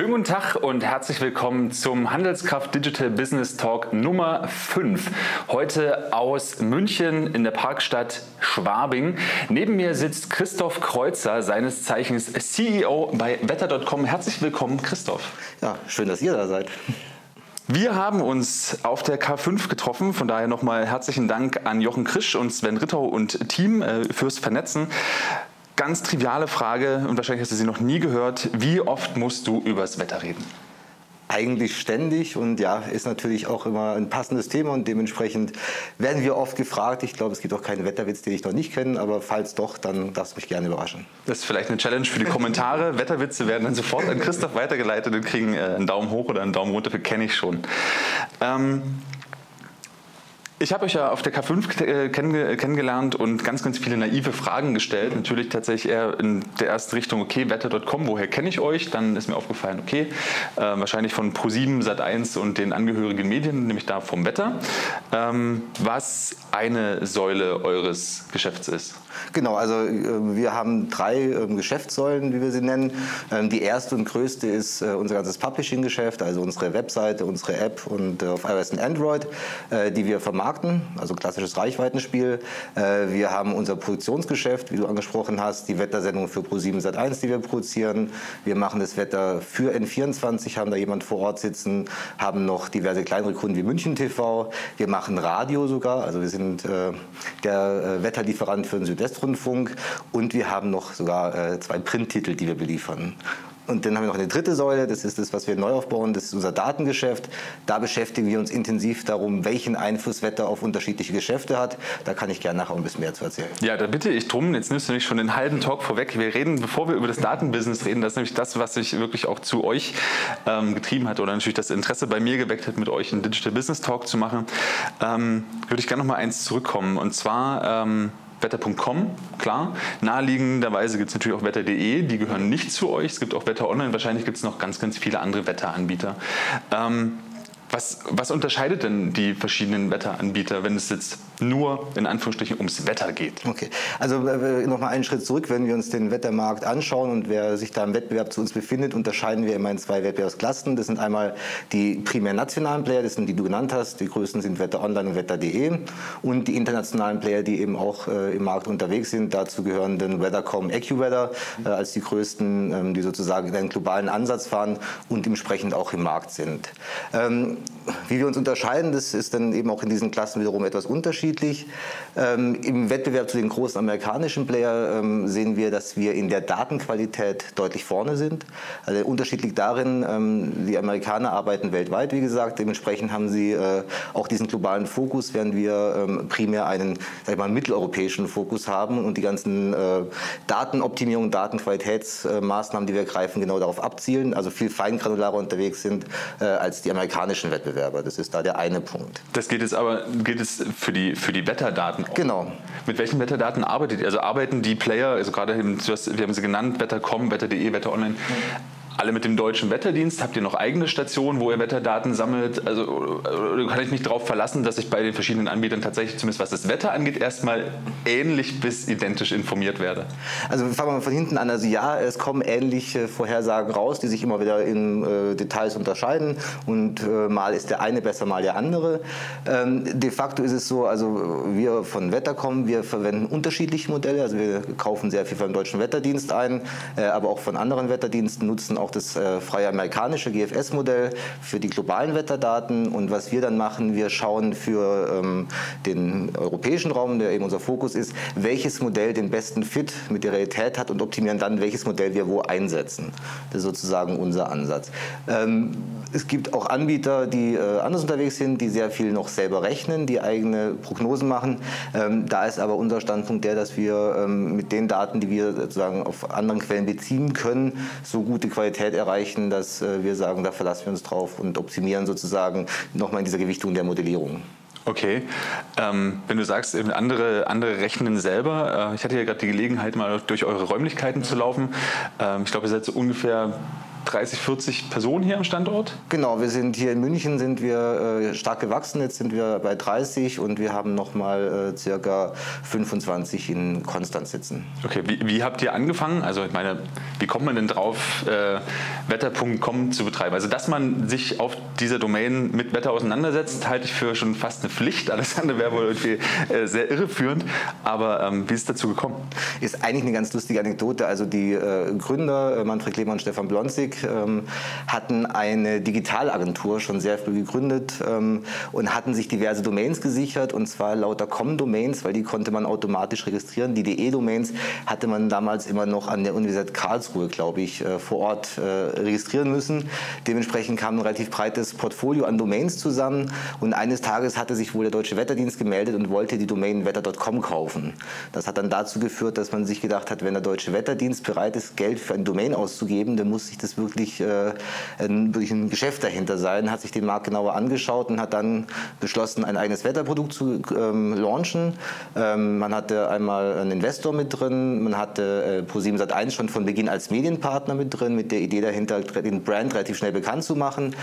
Schönen guten Tag und herzlich willkommen zum Handelskraft Digital Business Talk Nummer 5. Heute aus München in der Parkstadt Schwabing. Neben mir sitzt Christoph Kreuzer, seines Zeichens CEO bei wetter.com. Herzlich willkommen, Christoph. Ja, schön, dass ihr da seid. Wir haben uns auf der K5 getroffen, von daher nochmal herzlichen Dank an Jochen Krisch und Sven Rittau und Team äh, fürs Vernetzen. Ganz triviale Frage und wahrscheinlich hast du sie noch nie gehört. Wie oft musst du übers Wetter reden? Eigentlich ständig und ja, ist natürlich auch immer ein passendes Thema und dementsprechend werden wir oft gefragt. Ich glaube, es gibt auch keinen Wetterwitz, den ich noch nicht kenne, aber falls doch, dann darfst du mich gerne überraschen. Das ist vielleicht eine Challenge für die Kommentare. Wetterwitze werden dann sofort an Christoph weitergeleitet und kriegen äh, einen Daumen hoch oder einen Daumen runter, kenne ich schon. Ähm, ich habe euch ja auf der K5 äh, kennengelernt und ganz, ganz viele naive Fragen gestellt. Natürlich tatsächlich eher in der ersten Richtung, okay, wetter.com, woher kenne ich euch? Dann ist mir aufgefallen, okay, äh, wahrscheinlich von Pro7, Sat1 und den angehörigen Medien, nämlich da vom Wetter, ähm, was eine Säule eures Geschäfts ist. Genau, also äh, wir haben drei ähm, Geschäftssäulen, wie wir sie nennen. Ähm, die erste und größte ist äh, unser ganzes Publishing-Geschäft, also unsere Webseite, unsere App und äh, auf iOS und Android, die wir vermarkten, also klassisches Reichweitenspiel. Wir haben unser Produktionsgeschäft, wie du angesprochen hast, die Wettersendung für Pro7 Sat1, die wir produzieren. Wir machen das Wetter für N24, haben da jemand vor Ort sitzen, haben noch diverse kleinere Kunden wie München TV. Wir machen Radio sogar, also wir sind der Wetterlieferant für den Südwesten. Südwestrundfunk und wir haben noch sogar äh, zwei Printtitel, die wir beliefern. Und dann haben wir noch eine dritte Säule, das ist das, was wir neu aufbauen, das ist unser Datengeschäft. Da beschäftigen wir uns intensiv darum, welchen Einfluss Wetter auf unterschiedliche Geschäfte hat. Da kann ich gerne nachher ein bisschen mehr zu erzählen. Ja, da bitte ich drum. Jetzt nimmst du nämlich schon den halben Talk vorweg. Wir reden, bevor wir über das Datenbusiness reden, das ist nämlich das, was sich wirklich auch zu euch ähm, getrieben hat oder natürlich das Interesse bei mir geweckt hat, mit euch einen Digital Business Talk zu machen. Ähm, würde ich gerne noch mal eins zurückkommen. Und zwar... Ähm, Wetter.com, klar. Naheliegenderweise gibt es natürlich auch Wetter.de, die gehören nicht zu euch. Es gibt auch Wetter Online, wahrscheinlich gibt es noch ganz, ganz viele andere Wetteranbieter. Ähm, was, was, unterscheidet denn die verschiedenen Wetteranbieter, wenn es jetzt nur in Anführungsstrichen ums Wetter geht? Okay, also äh, nochmal einen Schritt zurück. Wenn wir uns den Wettermarkt anschauen und wer sich da im Wettbewerb zu uns befindet, unterscheiden wir immer in zwei Wettbewerbsklassen. Das sind einmal die primär nationalen Player, das sind die du genannt hast. Die größten sind Wetter Online und Wetter.de. Und die internationalen Player, die eben auch äh, im Markt unterwegs sind. Dazu gehören dann Weathercom, AccuWeather äh, als die größten, ähm, die sozusagen einen globalen Ansatz fahren und entsprechend auch im Markt sind. Ähm, wie wir uns unterscheiden, das ist dann eben auch in diesen Klassen wiederum etwas unterschiedlich. Ähm, Im Wettbewerb zu den großen amerikanischen Player ähm, sehen wir, dass wir in der Datenqualität deutlich vorne sind. Also der Unterschied liegt darin, ähm, die Amerikaner arbeiten weltweit, wie gesagt. Dementsprechend haben sie äh, auch diesen globalen Fokus, während wir ähm, primär einen sag ich mal, mitteleuropäischen Fokus haben und die ganzen äh, Datenoptimierung, Datenqualitätsmaßnahmen, die wir greifen, genau darauf abzielen, also viel feingranularer unterwegs sind äh, als die amerikanischen Wettbewerber. Das ist da der eine Punkt. Das geht jetzt aber geht es für die, für die Wetterdaten. Genau. Mit welchen Wetterdaten arbeitet ihr? Also arbeiten die Player, also gerade, wir haben sie genannt, Wetter.com, Wetter.de, Wetter Online, mhm alle mit dem deutschen Wetterdienst? Habt ihr noch eigene Stationen, wo ihr Wetterdaten sammelt? Also kann ich mich darauf verlassen, dass ich bei den verschiedenen Anbietern tatsächlich, zumindest was das Wetter angeht, erstmal ähnlich bis identisch informiert werde? Also fangen wir mal von hinten an. Also ja, es kommen ähnliche Vorhersagen raus, die sich immer wieder in äh, Details unterscheiden. Und äh, mal ist der eine besser, mal der andere. Ähm, de facto ist es so, also wir von Wettercom, wir verwenden unterschiedliche Modelle. Also wir kaufen sehr viel vom deutschen Wetterdienst ein, äh, aber auch von anderen Wetterdiensten nutzen auch das äh, freie amerikanische GFS-Modell für die globalen Wetterdaten. Und was wir dann machen, wir schauen für ähm, den europäischen Raum, der eben unser Fokus ist, welches Modell den besten Fit mit der Realität hat und optimieren dann, welches Modell wir wo einsetzen. Das ist sozusagen unser Ansatz. Ähm, es gibt auch Anbieter, die äh, anders unterwegs sind, die sehr viel noch selber rechnen, die eigene Prognosen machen. Ähm, da ist aber unser Standpunkt der, dass wir ähm, mit den Daten, die wir sozusagen auf anderen Quellen beziehen können, so gute Qualität erreichen, dass äh, wir sagen, da verlassen wir uns drauf und optimieren sozusagen nochmal in dieser Gewichtung der Modellierung. Okay. Ähm, wenn du sagst, andere, andere rechnen selber, äh, ich hatte ja gerade die Gelegenheit, mal durch eure Räumlichkeiten zu laufen. Ähm, ich glaube, ihr seid so ungefähr 30, 40 Personen hier am Standort? Genau, wir sind hier in München sind wir äh, stark gewachsen. Jetzt sind wir bei 30 und wir haben nochmal äh, circa 25 in Konstanz sitzen. Okay, wie, wie, habt ihr angefangen? Also ich meine, wie kommt man denn drauf, äh, wetter.com zu betreiben? Also dass man sich auf dieser Domain mit Wetter auseinandersetzt, halte ich für schon fast eine Pflicht. Alles andere wäre wohl irgendwie äh, sehr irreführend. Aber ähm, wie ist es dazu gekommen? Ist eigentlich eine ganz lustige Anekdote. Also die äh, Gründer, äh, Manfred Lehmann und Stefan Blonzig, ähm, hatten eine Digitalagentur schon sehr früh gegründet ähm, und hatten sich diverse Domains gesichert und zwar lauter Com-Domains, weil die konnte man automatisch registrieren. Die DE-Domains hatte man damals immer noch an der Universität Karlsruhe, glaube ich, äh, vor Ort äh, registrieren müssen. Dementsprechend kam ein relativ breites Portfolio an Domains zusammen und eines Tages hatte sich wohl der Deutsche Wetterdienst gemeldet und wollte die Domain wetter.com kaufen. Das hat dann dazu geführt, dass man sich gedacht hat, wenn der Deutsche Wetterdienst bereit ist, Geld für ein Domain auszugeben, dann muss sich das wirklich äh, ein, wirklich ein Geschäft dahinter sein, hat sich den Markt genauer angeschaut und hat dann beschlossen, ein eigenes Wetterprodukt zu ähm, launchen. Ähm, man hatte einmal einen Investor mit drin, man hatte äh, Pro7 Sat1 schon von Beginn als Medienpartner mit drin, mit der Idee dahinter, den Brand relativ schnell bekannt zu machen.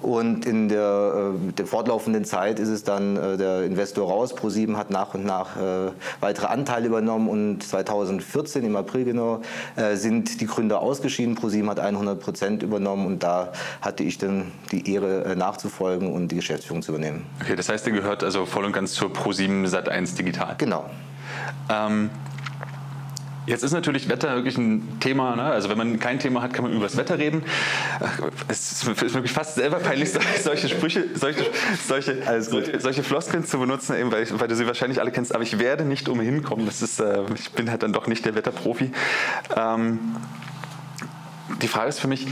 Und in der, äh, der fortlaufenden Zeit ist es dann äh, der Investor raus. Pro7 hat nach und nach äh, weitere Anteile übernommen und 2014 im April genau äh, sind die Gründer ausgeschieden. ProSieben hat 100 Prozent übernommen und da hatte ich dann die Ehre äh, nachzufolgen und die Geschäftsführung zu übernehmen. Okay, das heißt, ihr gehört also voll und ganz zur ProSieben Sat1 Digital. Genau. Ähm, Jetzt ist natürlich Wetter wirklich ein Thema. Ne? Also wenn man kein Thema hat, kann man über das Wetter reden. Es ist wirklich fast selber peinlich, solche Sprüche, solche, solche, solche, solche Floskeln zu benutzen, eben weil, weil, du sie wahrscheinlich alle kennst. Aber ich werde nicht umhin kommen. Das ist, äh, ich bin halt dann doch nicht der Wetterprofi. Ähm, die Frage ist für mich,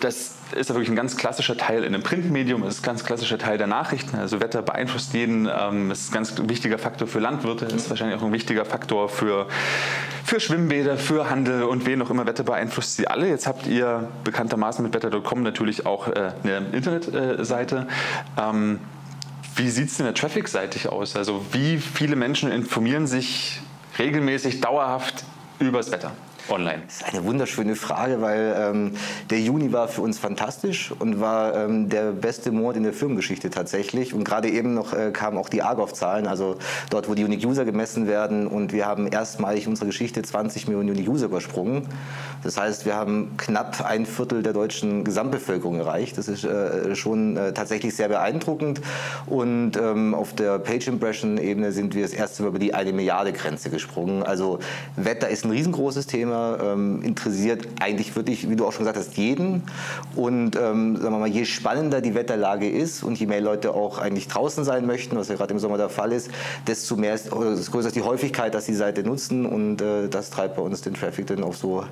das ist ja wirklich ein ganz klassischer Teil in einem Printmedium, ist ein ganz klassischer Teil der Nachrichten. Also Wetter beeinflusst jeden, ähm, ist ein ganz wichtiger Faktor für Landwirte, ist wahrscheinlich auch ein wichtiger Faktor für, für Schwimmbäder, für Handel und wen auch immer. Wetter beeinflusst sie alle. Jetzt habt ihr bekanntermaßen mit wetter.com natürlich auch äh, eine Internetseite. Ähm, wie sieht es denn der Traffic-seitig aus? Also wie viele Menschen informieren sich regelmäßig, dauerhaft über das Wetter? Online? Das ist eine wunderschöne Frage, weil ähm, der Juni war für uns fantastisch und war ähm, der beste Monat in der Firmengeschichte tatsächlich. Und gerade eben noch äh, kamen auch die Argov-Zahlen, also dort, wo die Unique User gemessen werden. Und wir haben erstmalig unsere Geschichte 20 Millionen Unique User übersprungen. Das heißt, wir haben knapp ein Viertel der deutschen Gesamtbevölkerung erreicht. Das ist äh, schon äh, tatsächlich sehr beeindruckend. Und ähm, auf der Page-Impression-Ebene sind wir das erste Mal über die eine Milliarde Grenze gesprungen. Also Wetter ist ein riesengroßes Thema ähm, interessiert eigentlich wirklich, wie du auch schon gesagt hast, jeden. Und ähm, sagen wir mal, je spannender die Wetterlage ist und je mehr Leute auch eigentlich draußen sein möchten, was ja gerade im Sommer der Fall ist, desto mehr ist, desto größer ist die Häufigkeit, dass die Seite nutzen und äh, das treibt bei uns den Traffic dann auf so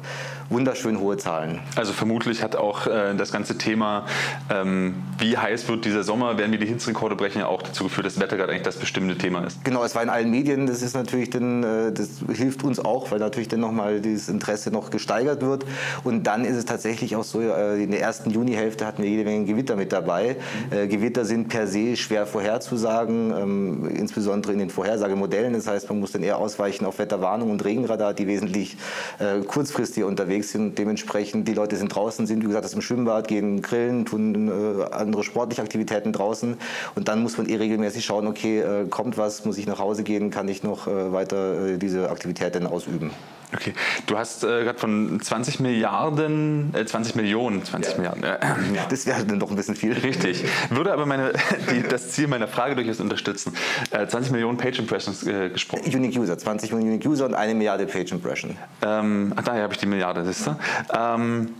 wunderschön hohe Zahlen. Also vermutlich hat auch äh, das ganze Thema, ähm, wie heiß wird dieser Sommer, werden wir die Hitzrekorde brechen, ja auch dazu geführt, dass Wetter gerade eigentlich das bestimmte Thema ist. Genau, es war in allen Medien, das ist natürlich dann, äh, das hilft uns auch, weil natürlich dann nochmal dieses Interesse noch gesteigert wird. Und dann ist es tatsächlich auch so, äh, in der ersten Junihälfte hatten wir jede Menge Gewitter mit dabei. Mhm. Gewitter sind per se schwer vorherzusagen, ähm, insbesondere in den Vorhersagemodellen. Das heißt, man muss dann eher ausweichen auf Wetterwarnung und Regenradar, die wesentlich äh, kurzfristig unterwegs sind. Dementsprechend, die Leute sind draußen, sind wie gesagt im Schwimmbad, gehen grillen, tun andere sportliche Aktivitäten draußen. Und dann muss man eh regelmäßig schauen, okay, kommt was, muss ich nach Hause gehen, kann ich noch weiter diese Aktivitäten ausüben. Okay, du hast äh, gerade von 20 Milliarden, äh, 20 Millionen, 20 ja. Milliarden. Äh, ja, das wäre dann doch ein bisschen viel. Richtig. Würde aber meine, die, das Ziel meiner Frage durchaus unterstützen. 20 äh, Millionen Page Impressions äh, gesprochen. Unique User, 20 Millionen Unique User und eine Milliarde Page Impression. Ähm, ach, daher habe ich die Milliarde, siehst du? Ähm,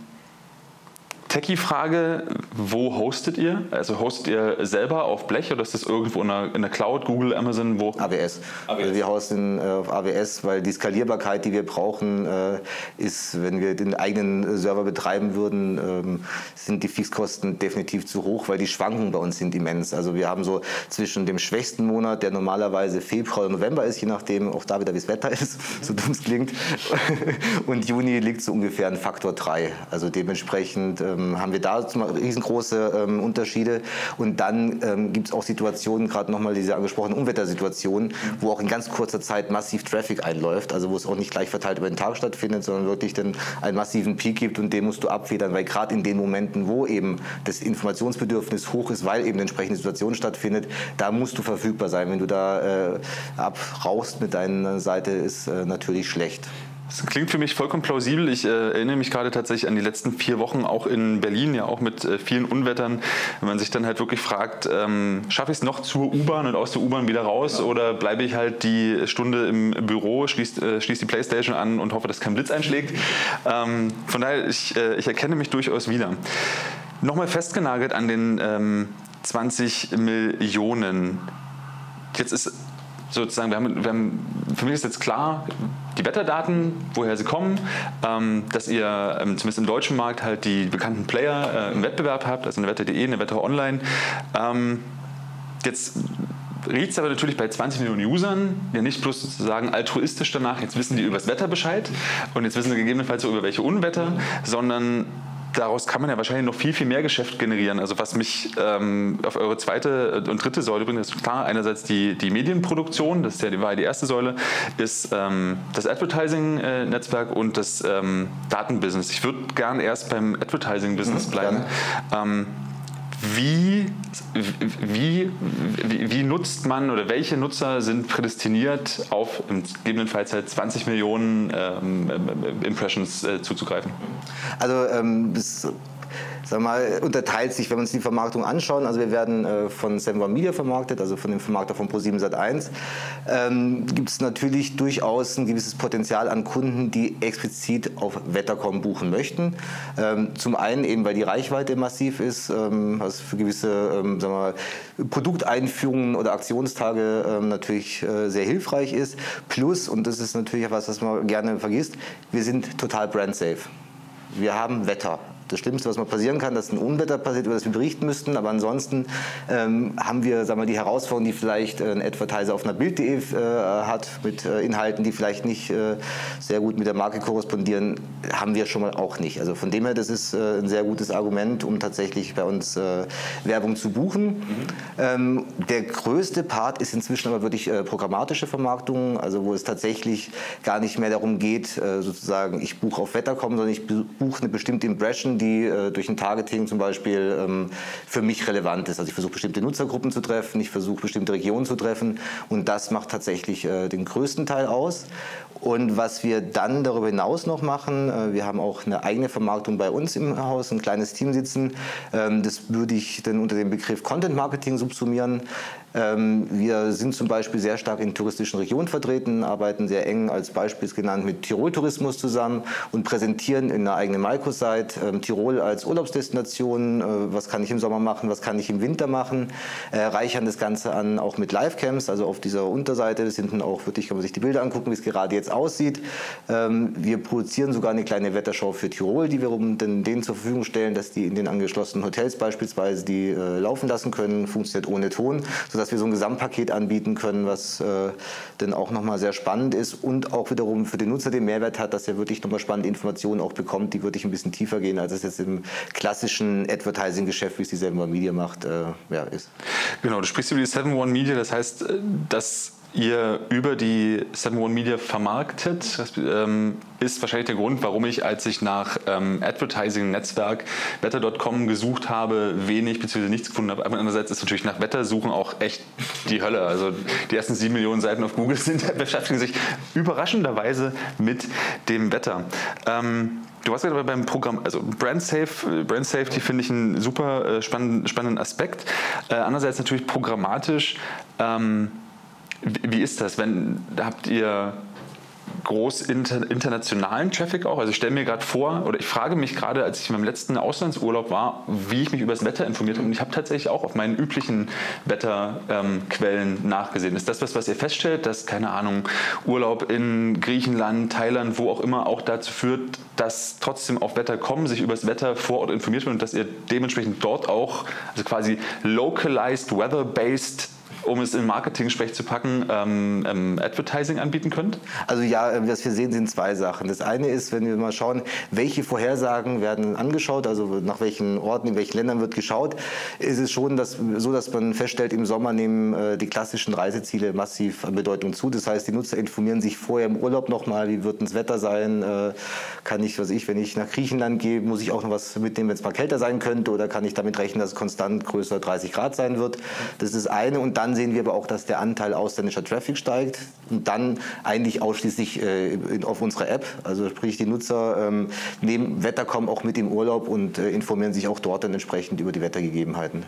Techie-Frage, wo hostet ihr? Also hostet ihr selber auf Blech oder ist das irgendwo in der, in der Cloud, Google, Amazon, wo? AWS. AWS. Also wir hosten äh, auf AWS, weil die Skalierbarkeit, die wir brauchen, äh, ist, wenn wir den eigenen Server betreiben würden, ähm, sind die Fixkosten definitiv zu hoch, weil die Schwankungen bei uns sind immens. Also wir haben so zwischen dem schwächsten Monat, der normalerweise Februar oder November ist, je nachdem auch da wieder, wie das Wetter ist, so dumm es klingt, und Juni liegt so ungefähr ein Faktor 3. Also dementsprechend ähm, ähm, haben wir da riesengroße ähm, Unterschiede. Und dann ähm, gibt es auch Situationen, gerade nochmal diese angesprochenen Unwettersituationen, wo auch in ganz kurzer Zeit massiv Traffic einläuft, also wo es auch nicht gleich verteilt über den Tag stattfindet, sondern wirklich dann einen massiven Peak gibt und den musst du abfedern, weil gerade in den Momenten, wo eben das Informationsbedürfnis hoch ist, weil eben eine entsprechende Situation stattfindet, da musst du verfügbar sein. Wenn du da äh, abrauchst mit deiner Seite, ist äh, natürlich schlecht. Das klingt für mich vollkommen plausibel. Ich äh, erinnere mich gerade tatsächlich an die letzten vier Wochen, auch in Berlin, ja auch mit äh, vielen Unwettern. Wenn man sich dann halt wirklich fragt, ähm, schaffe ich es noch zur U-Bahn und aus der U-Bahn wieder raus oder bleibe ich halt die Stunde im Büro, schließe äh, schließ die Playstation an und hoffe, dass kein Blitz einschlägt. Ähm, von daher, ich, äh, ich erkenne mich durchaus wieder. Nochmal festgenagelt an den ähm, 20 Millionen. Jetzt ist sozusagen, wir haben, wir haben, für mich ist jetzt klar, die Wetterdaten, woher sie kommen, ähm, dass ihr ähm, zumindest im deutschen Markt halt die bekannten Player äh, im Wettbewerb habt, also eine Wetter.de, eine Wetter Online. Ähm, jetzt riecht es aber natürlich bei 20 Millionen Usern ja nicht bloß sozusagen altruistisch danach, jetzt wissen die über das Wetter Bescheid und jetzt wissen sie gegebenenfalls so über welche Unwetter, sondern daraus kann man ja wahrscheinlich noch viel, viel mehr Geschäft generieren. Also was mich ähm, auf eure zweite und dritte Säule bringt, ist klar, einerseits die, die Medienproduktion, das ist ja die, war die erste Säule, ist ähm, das Advertising-Netzwerk und das ähm, Datenbusiness. Ich würde gern erst beim Advertising-Business mhm, bleiben. Wie, wie, wie, nutzt man oder welche Nutzer sind prädestiniert, auf gegebenenfalls halt 20 Millionen ähm, Impressions äh, zuzugreifen? Also ähm, das sag mal, unterteilt sich, wenn wir uns die Vermarktung anschauen. Also wir werden äh, von Semva Media vermarktet, also von dem Vermarkter von Pro7 Sat1. Ähm, Gibt es natürlich durchaus ein gewisses Potenzial an Kunden, die explizit auf Wettercom buchen möchten. Ähm, zum einen eben, weil die Reichweite massiv ist, ähm, was für gewisse ähm, wir mal, Produkteinführungen oder Aktionstage ähm, natürlich äh, sehr hilfreich ist. Plus, und das ist natürlich etwas, was man gerne vergisst, wir sind total brand safe. Wir haben Wetter das Schlimmste, was mal passieren kann, dass ein Unwetter passiert, über das wir berichten müssten. Aber ansonsten ähm, haben wir sagen wir, die Herausforderung, die vielleicht äh, ein Advertiser auf einer Bild.de äh, hat, mit äh, Inhalten, die vielleicht nicht äh, sehr gut mit der Marke korrespondieren, haben wir schon mal auch nicht. Also von dem her, das ist äh, ein sehr gutes Argument, um tatsächlich bei uns äh, Werbung zu buchen. Mhm. Ähm, der größte Part ist inzwischen aber wirklich programmatische Vermarktung, also wo es tatsächlich gar nicht mehr darum geht, sozusagen, ich buche auf Wetter kommen, sondern ich buche eine bestimmte Impression die äh, durch ein Targeting zum Beispiel ähm, für mich relevant ist. Also ich versuche bestimmte Nutzergruppen zu treffen, ich versuche bestimmte Regionen zu treffen und das macht tatsächlich äh, den größten Teil aus. Und was wir dann darüber hinaus noch machen, äh, wir haben auch eine eigene Vermarktung bei uns im Haus, ein kleines Team sitzen. Ähm, das würde ich dann unter dem Begriff Content Marketing subsumieren. Ähm, wir sind zum Beispiel sehr stark in touristischen Regionen vertreten, arbeiten sehr eng als Beispiel genannt mit Tirol Tourismus zusammen und präsentieren in einer eigenen Microsite ähm, Tirol als Urlaubsdestination. Äh, was kann ich im Sommer machen, was kann ich im Winter machen? Äh, reichern das Ganze an auch mit Livecams, also auf dieser Unterseite das dann auch wirklich, kann man sich die Bilder angucken, wie es gerade jetzt aussieht. Ähm, wir produzieren sogar eine kleine Wetterschau für Tirol, die wir denen zur Verfügung stellen, dass die in den angeschlossenen Hotels beispielsweise die äh, laufen lassen können, funktioniert ohne Ton, sodass dass wir so ein Gesamtpaket anbieten können, was äh, dann auch nochmal sehr spannend ist und auch wiederum für den Nutzer den Mehrwert hat, dass er wirklich nochmal spannende Informationen auch bekommt, die wirklich ein bisschen tiefer gehen, als es jetzt im klassischen Advertising-Geschäft, wie es die One Media macht, äh, ja, ist. Genau, du sprichst über die Seven One Media, das heißt, äh, dass ihr über die 7-One Media vermarktet. Das ähm, ist wahrscheinlich der Grund, warum ich, als ich nach ähm, Advertising-Netzwerk Wetter.com gesucht habe, wenig bzw. nichts gefunden habe. Aber andererseits ist natürlich nach Wettersuchen auch echt die Hölle. Also die ersten sieben Millionen Seiten auf Google sind, beschäftigen sich überraschenderweise mit dem Wetter. Ähm, Du warst gerade beim Programm, also Brand, Safe, Brand Safety finde ich einen super äh, spannenden, spannenden Aspekt. Äh, andererseits natürlich programmatisch. Ähm, wie ist das? Wenn habt ihr groß inter, internationalen Traffic auch? Also ich stelle mir gerade vor, oder ich frage mich gerade, als ich in meinem letzten Auslandsurlaub war, wie ich mich über das Wetter informiert habe. Und ich habe tatsächlich auch auf meinen üblichen Wetterquellen ähm, nachgesehen. Ist das was, was ihr feststellt, dass, keine Ahnung, Urlaub in Griechenland, Thailand, wo auch immer auch dazu führt, dass trotzdem auf Wetter kommen, sich über das Wetter vor Ort informiert wird und dass ihr dementsprechend dort auch, also quasi localized, weather-based um es in Marketing-Sprech zu packen, ähm, ähm, Advertising anbieten könnt? Also ja, äh, was wir sehen, sind zwei Sachen. Das eine ist, wenn wir mal schauen, welche Vorhersagen werden angeschaut, also nach welchen Orten, in welchen Ländern wird geschaut, ist es schon dass, so, dass man feststellt, im Sommer nehmen äh, die klassischen Reiseziele massiv an Bedeutung zu. Das heißt, die Nutzer informieren sich vorher im Urlaub nochmal, wie wird das Wetter sein, äh, kann ich, was ich, wenn ich nach Griechenland gehe, muss ich auch noch was mitnehmen, wenn es mal kälter sein könnte oder kann ich damit rechnen, dass es konstant größer 30 Grad sein wird. Das ist das eine und dann sehen wir aber auch, dass der Anteil ausländischer Traffic steigt und dann eigentlich ausschließlich äh, auf unserer App, also sprich die Nutzer ähm, nehmen Wettercom auch mit im Urlaub und äh, informieren sich auch dort dann entsprechend über die Wettergegebenheiten.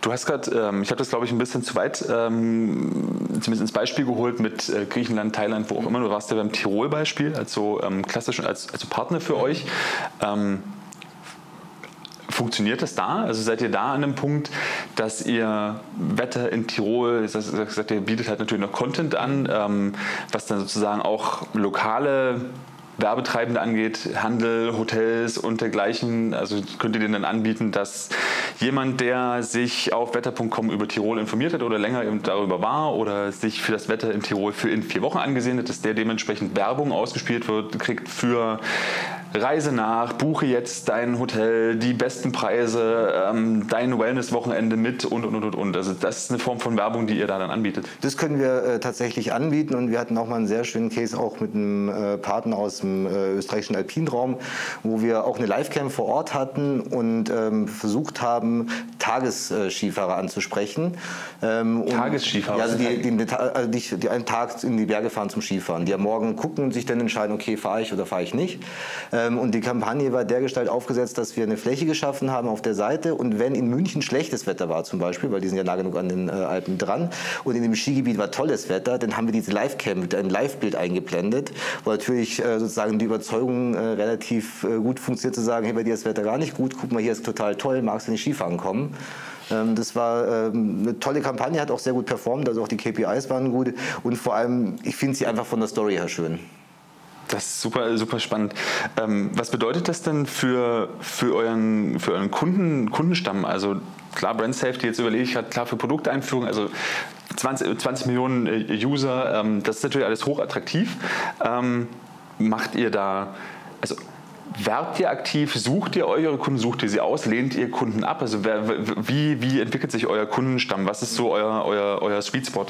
Du hast gerade, ähm, ich habe das glaube ich ein bisschen zu weit, ähm, zumindest ins Beispiel geholt mit äh, Griechenland, Thailand, wo auch immer. Du warst ja beim Tirol-Beispiel, also ähm, klassisch als, als Partner für euch. Ähm, Funktioniert das da? Also seid ihr da an einem Punkt, dass ihr Wetter in Tirol, heißt, ihr bietet halt natürlich noch Content an, ähm, was dann sozusagen auch lokale Werbetreibende angeht, Handel, Hotels und dergleichen. Also könnt ihr denen dann anbieten, dass jemand, der sich auf wetter.com über Tirol informiert hat oder länger darüber war oder sich für das Wetter in Tirol für in vier Wochen angesehen hat, dass der dementsprechend Werbung ausgespielt wird, kriegt für Reise nach, buche jetzt dein Hotel, die besten Preise, ähm, dein Wellness-Wochenende mit und, und, und, und. Also das ist eine Form von Werbung, die ihr da dann anbietet. Das können wir äh, tatsächlich anbieten und wir hatten auch mal einen sehr schönen Case auch mit einem äh, Partner aus dem äh, österreichischen Alpinraum, wo wir auch eine Livecam vor Ort hatten und ähm, versucht haben, Tagesskifahrer anzusprechen. Ähm, Tagesskifahrer? Ja, also die, die, also die, die, einen Tag in die Berge fahren zum Skifahren, die am Morgen gucken und sich dann entscheiden, okay, fahre ich oder fahre ich nicht. Ähm, und die Kampagne war dergestalt aufgesetzt, dass wir eine Fläche geschaffen haben auf der Seite und wenn in München schlechtes Wetter war zum Beispiel, weil die sind ja nah genug an den äh, Alpen dran und in dem Skigebiet war tolles Wetter, dann haben wir diese Livecam mit einem Livebild eingeblendet, wo natürlich äh, sozusagen die Überzeugung äh, relativ äh, gut funktioniert zu sagen, hey, bei dir ist das Wetter gar nicht gut, guck mal, hier ist total toll, magst du nicht Skifahren kommen? Ähm, das war ähm, eine tolle Kampagne, hat auch sehr gut performt, also auch die KPIs waren gut und vor allem, ich finde sie einfach von der Story her schön. Das ist super, super spannend. Ähm, was bedeutet das denn für, für, euren, für euren Kunden, Kundenstamm? Also klar, Brand Safety, jetzt überlege ich gerade, klar für Produkteinführung, also 20, 20 Millionen äh, User, ähm, das ist natürlich alles hochattraktiv. Ähm, macht ihr da, also Werbt ihr aktiv? Sucht ihr eure Kunden? Sucht ihr sie aus? Lehnt ihr Kunden ab? Also wer, wie, wie entwickelt sich euer Kundenstamm? Was ist so euer, euer, euer Sweet Spot?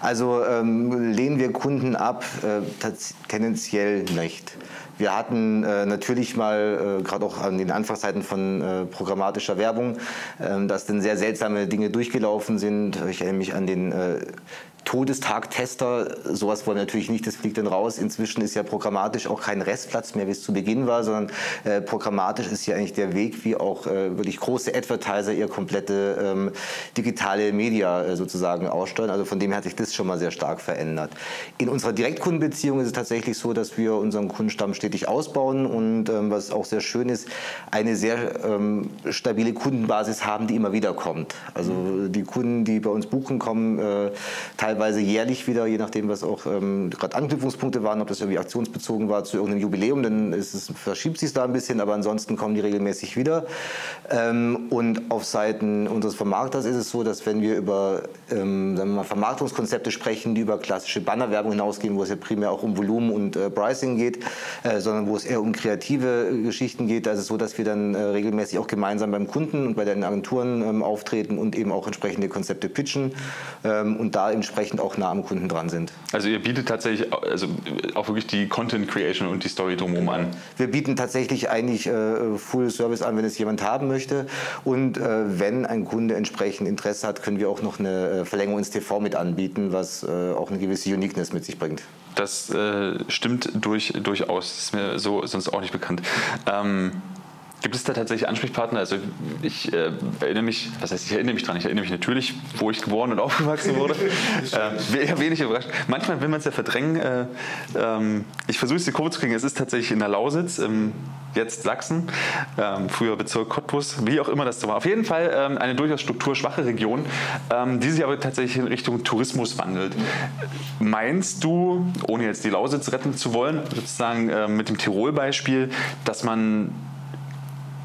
Also ähm, lehnen wir Kunden ab? Äh, tendenziell nicht. Wir hatten äh, natürlich mal, äh, gerade auch an den Anfangszeiten von äh, programmatischer Werbung, ähm, dass dann sehr seltsame Dinge durchgelaufen sind. Ich erinnere mich an den äh, Todestag-Tester, sowas wollen wir natürlich nicht, das fliegt dann raus. Inzwischen ist ja programmatisch auch kein Restplatz mehr, wie es zu Beginn war, sondern äh, programmatisch ist ja eigentlich der Weg, wie auch äh, wirklich große Advertiser ihr komplette ähm, digitale Media äh, sozusagen aussteuern. Also von dem hat sich das schon mal sehr stark verändert. In unserer Direktkundenbeziehung ist es tatsächlich so, dass wir unseren Kundenstamm stetig ausbauen und ähm, was auch sehr schön ist, eine sehr ähm, stabile Kundenbasis haben, die immer wieder kommt. Also die Kunden, die bei uns buchen, kommen äh, teilweise teilweise jährlich wieder, je nachdem, was auch ähm, gerade Anknüpfungspunkte waren, ob das irgendwie aktionsbezogen war zu irgendeinem Jubiläum, dann ist es, verschiebt sich da ein bisschen, aber ansonsten kommen die regelmäßig wieder. Ähm, und auf Seiten unseres Vermarkters ist es so, dass wenn wir über ähm, sagen wir mal, Vermarktungskonzepte sprechen, die über klassische Bannerwerbung hinausgehen, wo es ja primär auch um Volumen und äh, Pricing geht, äh, sondern wo es eher um kreative äh, Geschichten geht, da ist es so, dass wir dann äh, regelmäßig auch gemeinsam beim Kunden und bei den Agenturen ähm, auftreten und eben auch entsprechende Konzepte pitchen ähm, und da entsprechend dementsprechend auch nah am Kunden dran sind. Also ihr bietet tatsächlich also auch wirklich die Content Creation und die Story drumherum an? Wir bieten tatsächlich eigentlich äh, Full Service an, wenn es jemand haben möchte. Und äh, wenn ein Kunde entsprechend Interesse hat, können wir auch noch eine äh, Verlängerung ins TV mit anbieten, was äh, auch eine gewisse Uniqueness mit sich bringt. Das äh, stimmt durch, durchaus. Das ist mir so sonst auch nicht bekannt. Ähm, Gibt es da tatsächlich Ansprechpartner? Also ich äh, erinnere mich, was heißt ich erinnere mich dran? Ich erinnere mich natürlich, wo ich geboren und aufgewachsen wurde. äh, eher wenig überrascht. Manchmal will man es ja verdrängen. Äh, ähm, ich versuche es die Kurve zu kriegen. Es ist tatsächlich in der Lausitz, ähm, jetzt Sachsen, ähm, früher Bezirk Cottbus, wie auch immer das so war. Auf jeden Fall ähm, eine durchaus strukturschwache Region, ähm, die sich aber tatsächlich in Richtung Tourismus wandelt. Meinst du, ohne jetzt die Lausitz retten zu wollen, sozusagen äh, mit dem Tirol-Beispiel, dass man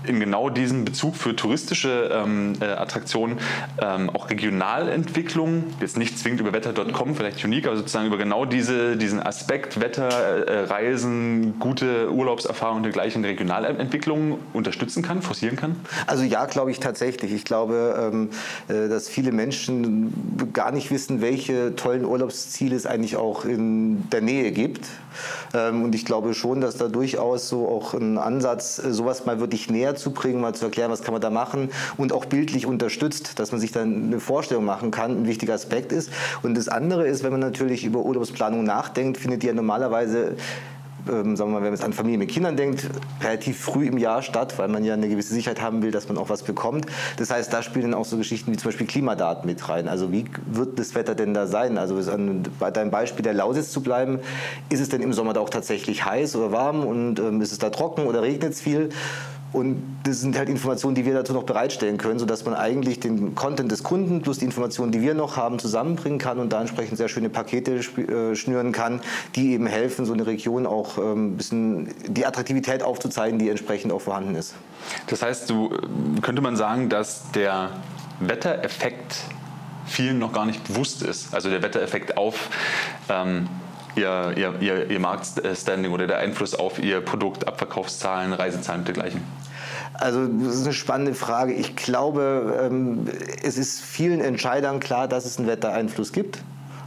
in genau diesem Bezug für touristische ähm, äh, Attraktionen ähm, auch Regionalentwicklung, jetzt nicht zwingend über wetter.com, vielleicht unique, aber sozusagen über genau diese, diesen Aspekt Wetter, äh, Reisen, gute Urlaubserfahrungen und dergleichen Regionalentwicklung unterstützen kann, forcieren kann? Also ja, glaube ich tatsächlich. Ich glaube, ähm, äh, dass viele Menschen gar nicht wissen, welche tollen Urlaubsziele es eigentlich auch in der Nähe gibt. Ähm, und ich glaube schon, dass da durchaus so auch ein Ansatz, äh, sowas mal wirklich näher zu bringen, mal zu erklären, was kann man da machen und auch bildlich unterstützt, dass man sich dann eine Vorstellung machen kann, ein wichtiger Aspekt ist. Und das andere ist, wenn man natürlich über Urlaubsplanung nachdenkt, findet die ja normalerweise ähm, sagen wir mal, wenn man jetzt an Familien mit Kindern denkt, relativ früh im Jahr statt, weil man ja eine gewisse Sicherheit haben will, dass man auch was bekommt. Das heißt, da spielen dann auch so Geschichten wie zum Beispiel Klimadaten mit rein. Also wie wird das Wetter denn da sein? Also bei deinem Beispiel der Lausitz zu bleiben, ist es denn im Sommer da auch tatsächlich heiß oder warm und ähm, ist es da trocken oder regnet es viel? Und das sind halt Informationen, die wir dazu noch bereitstellen können, sodass man eigentlich den Content des Kunden plus die Informationen, die wir noch haben, zusammenbringen kann und da entsprechend sehr schöne Pakete äh, schnüren kann, die eben helfen, so eine Region auch ähm, ein bisschen die Attraktivität aufzuzeigen, die entsprechend auch vorhanden ist. Das heißt, du, könnte man sagen, dass der Wettereffekt vielen noch gar nicht bewusst ist. Also der Wettereffekt auf ähm, ihr, ihr, ihr, ihr Marktstanding oder der Einfluss auf ihr Produkt, Abverkaufszahlen, Reisezahlen und dergleichen? Also das ist eine spannende Frage. Ich glaube, ähm, es ist vielen Entscheidern klar, dass es einen Wettereinfluss gibt.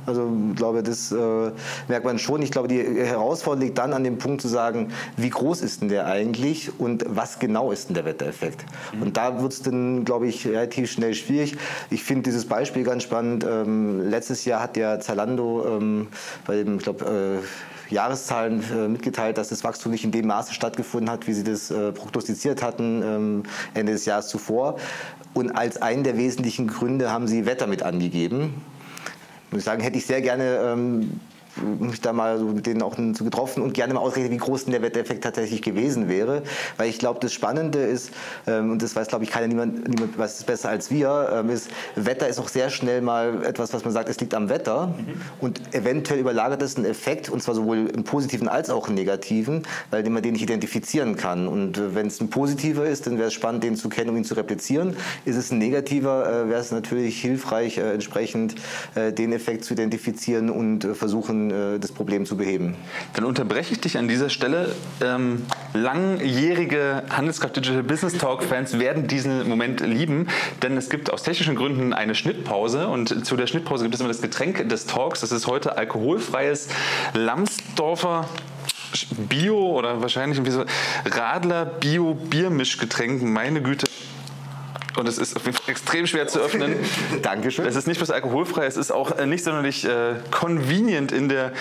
Also ich glaube, das äh, merkt man schon. Ich glaube, die Herausforderung liegt dann an dem Punkt zu sagen, wie groß ist denn der eigentlich und was genau ist denn der Wettereffekt? Mhm. Und da wird es dann, glaube ich, relativ schnell schwierig. Ich finde dieses Beispiel ganz spannend. Ähm, letztes Jahr hat der Zalando ähm, bei dem, ich glaube, äh, Jahreszahlen äh, mitgeteilt, dass das Wachstum nicht in dem Maße stattgefunden hat, wie sie das äh, prognostiziert hatten ähm, Ende des Jahres zuvor. Und als einen der wesentlichen Gründe haben sie Wetter mit angegeben muss ich sagen, hätte ich sehr gerne ähm, mich da mal so mit denen auch zu getroffen und gerne mal ausrechnen, wie groß denn der Wetteffekt tatsächlich gewesen wäre. Weil ich glaube, das Spannende ist, ähm, und das weiß, glaube ich, keiner, niemand, niemand weiß es besser als wir, ähm, ist, Wetter ist auch sehr schnell mal etwas, was man sagt, es liegt am Wetter. Mhm. Und eventuell überlagert es einen Effekt, und zwar sowohl im positiven als auch im negativen, weil man den nicht identifizieren kann. Und äh, wenn es ein positiver ist, dann wäre es spannend, den zu kennen, um ihn zu replizieren. Ist es ein negativer, äh, wäre es natürlich hilfreich, äh, entsprechend äh, den Effekt zu identifizieren und äh, versuchen, äh, das Problem zu beheben. Dann unterbreche ich dich an dieser Stelle. Ähm, langjährige Handelskraft Digital Business Talk Fans werden diesen Moment lieben, denn es gibt aus technischen Gründen eine Schnittpause und zu der Schnittpause gibt es immer das Getränk des Talks. Das ist heute alkoholfreies Lamsdorfer Bio oder wahrscheinlich wie so Radler Bio Biermischgetränk. Meine Güte, und es ist extrem schwer zu öffnen. Dankeschön. Es ist nicht bloß alkoholfrei, es ist auch äh, nicht sonderlich äh, convenient in der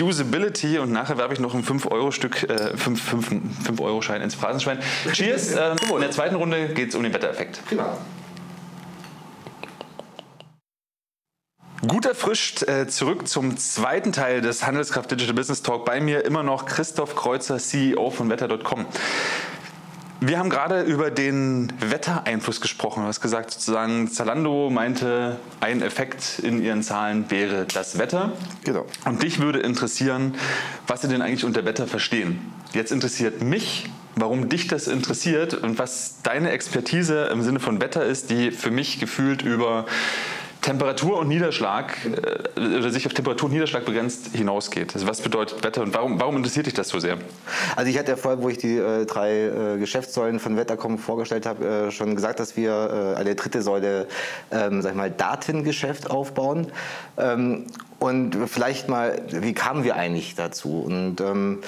Usability. Und nachher werfe ich noch ein 5-Euro-Stück, äh, 5-Euro-Schein ins Phrasenschwein. Cheers! Äh, in der zweiten Runde geht es um den Wettereffekt. Prima. Gut erfrischt äh, zurück zum zweiten Teil des Handelskraft Digital Business Talk. Bei mir immer noch Christoph Kreuzer, CEO von Wetter.com. Wir haben gerade über den Wettereinfluss gesprochen. Du hast gesagt, sozusagen, Zalando meinte, ein Effekt in ihren Zahlen wäre das Wetter. Genau. Und dich würde interessieren, was sie denn eigentlich unter Wetter verstehen. Jetzt interessiert mich, warum dich das interessiert und was deine Expertise im Sinne von Wetter ist, die für mich gefühlt über Temperatur und Niederschlag äh, oder sich auf Temperatur und Niederschlag begrenzt hinausgeht. Also was bedeutet Wetter und warum, warum interessiert dich das so sehr? Also ich hatte ja vorher, wo ich die äh, drei äh, Geschäftssäulen von Wettercom vorgestellt habe, äh, schon gesagt, dass wir äh, eine dritte Säule, ähm, sag ich mal, Datengeschäft aufbauen. Ähm, und vielleicht mal, wie kamen wir eigentlich dazu? Und ähm,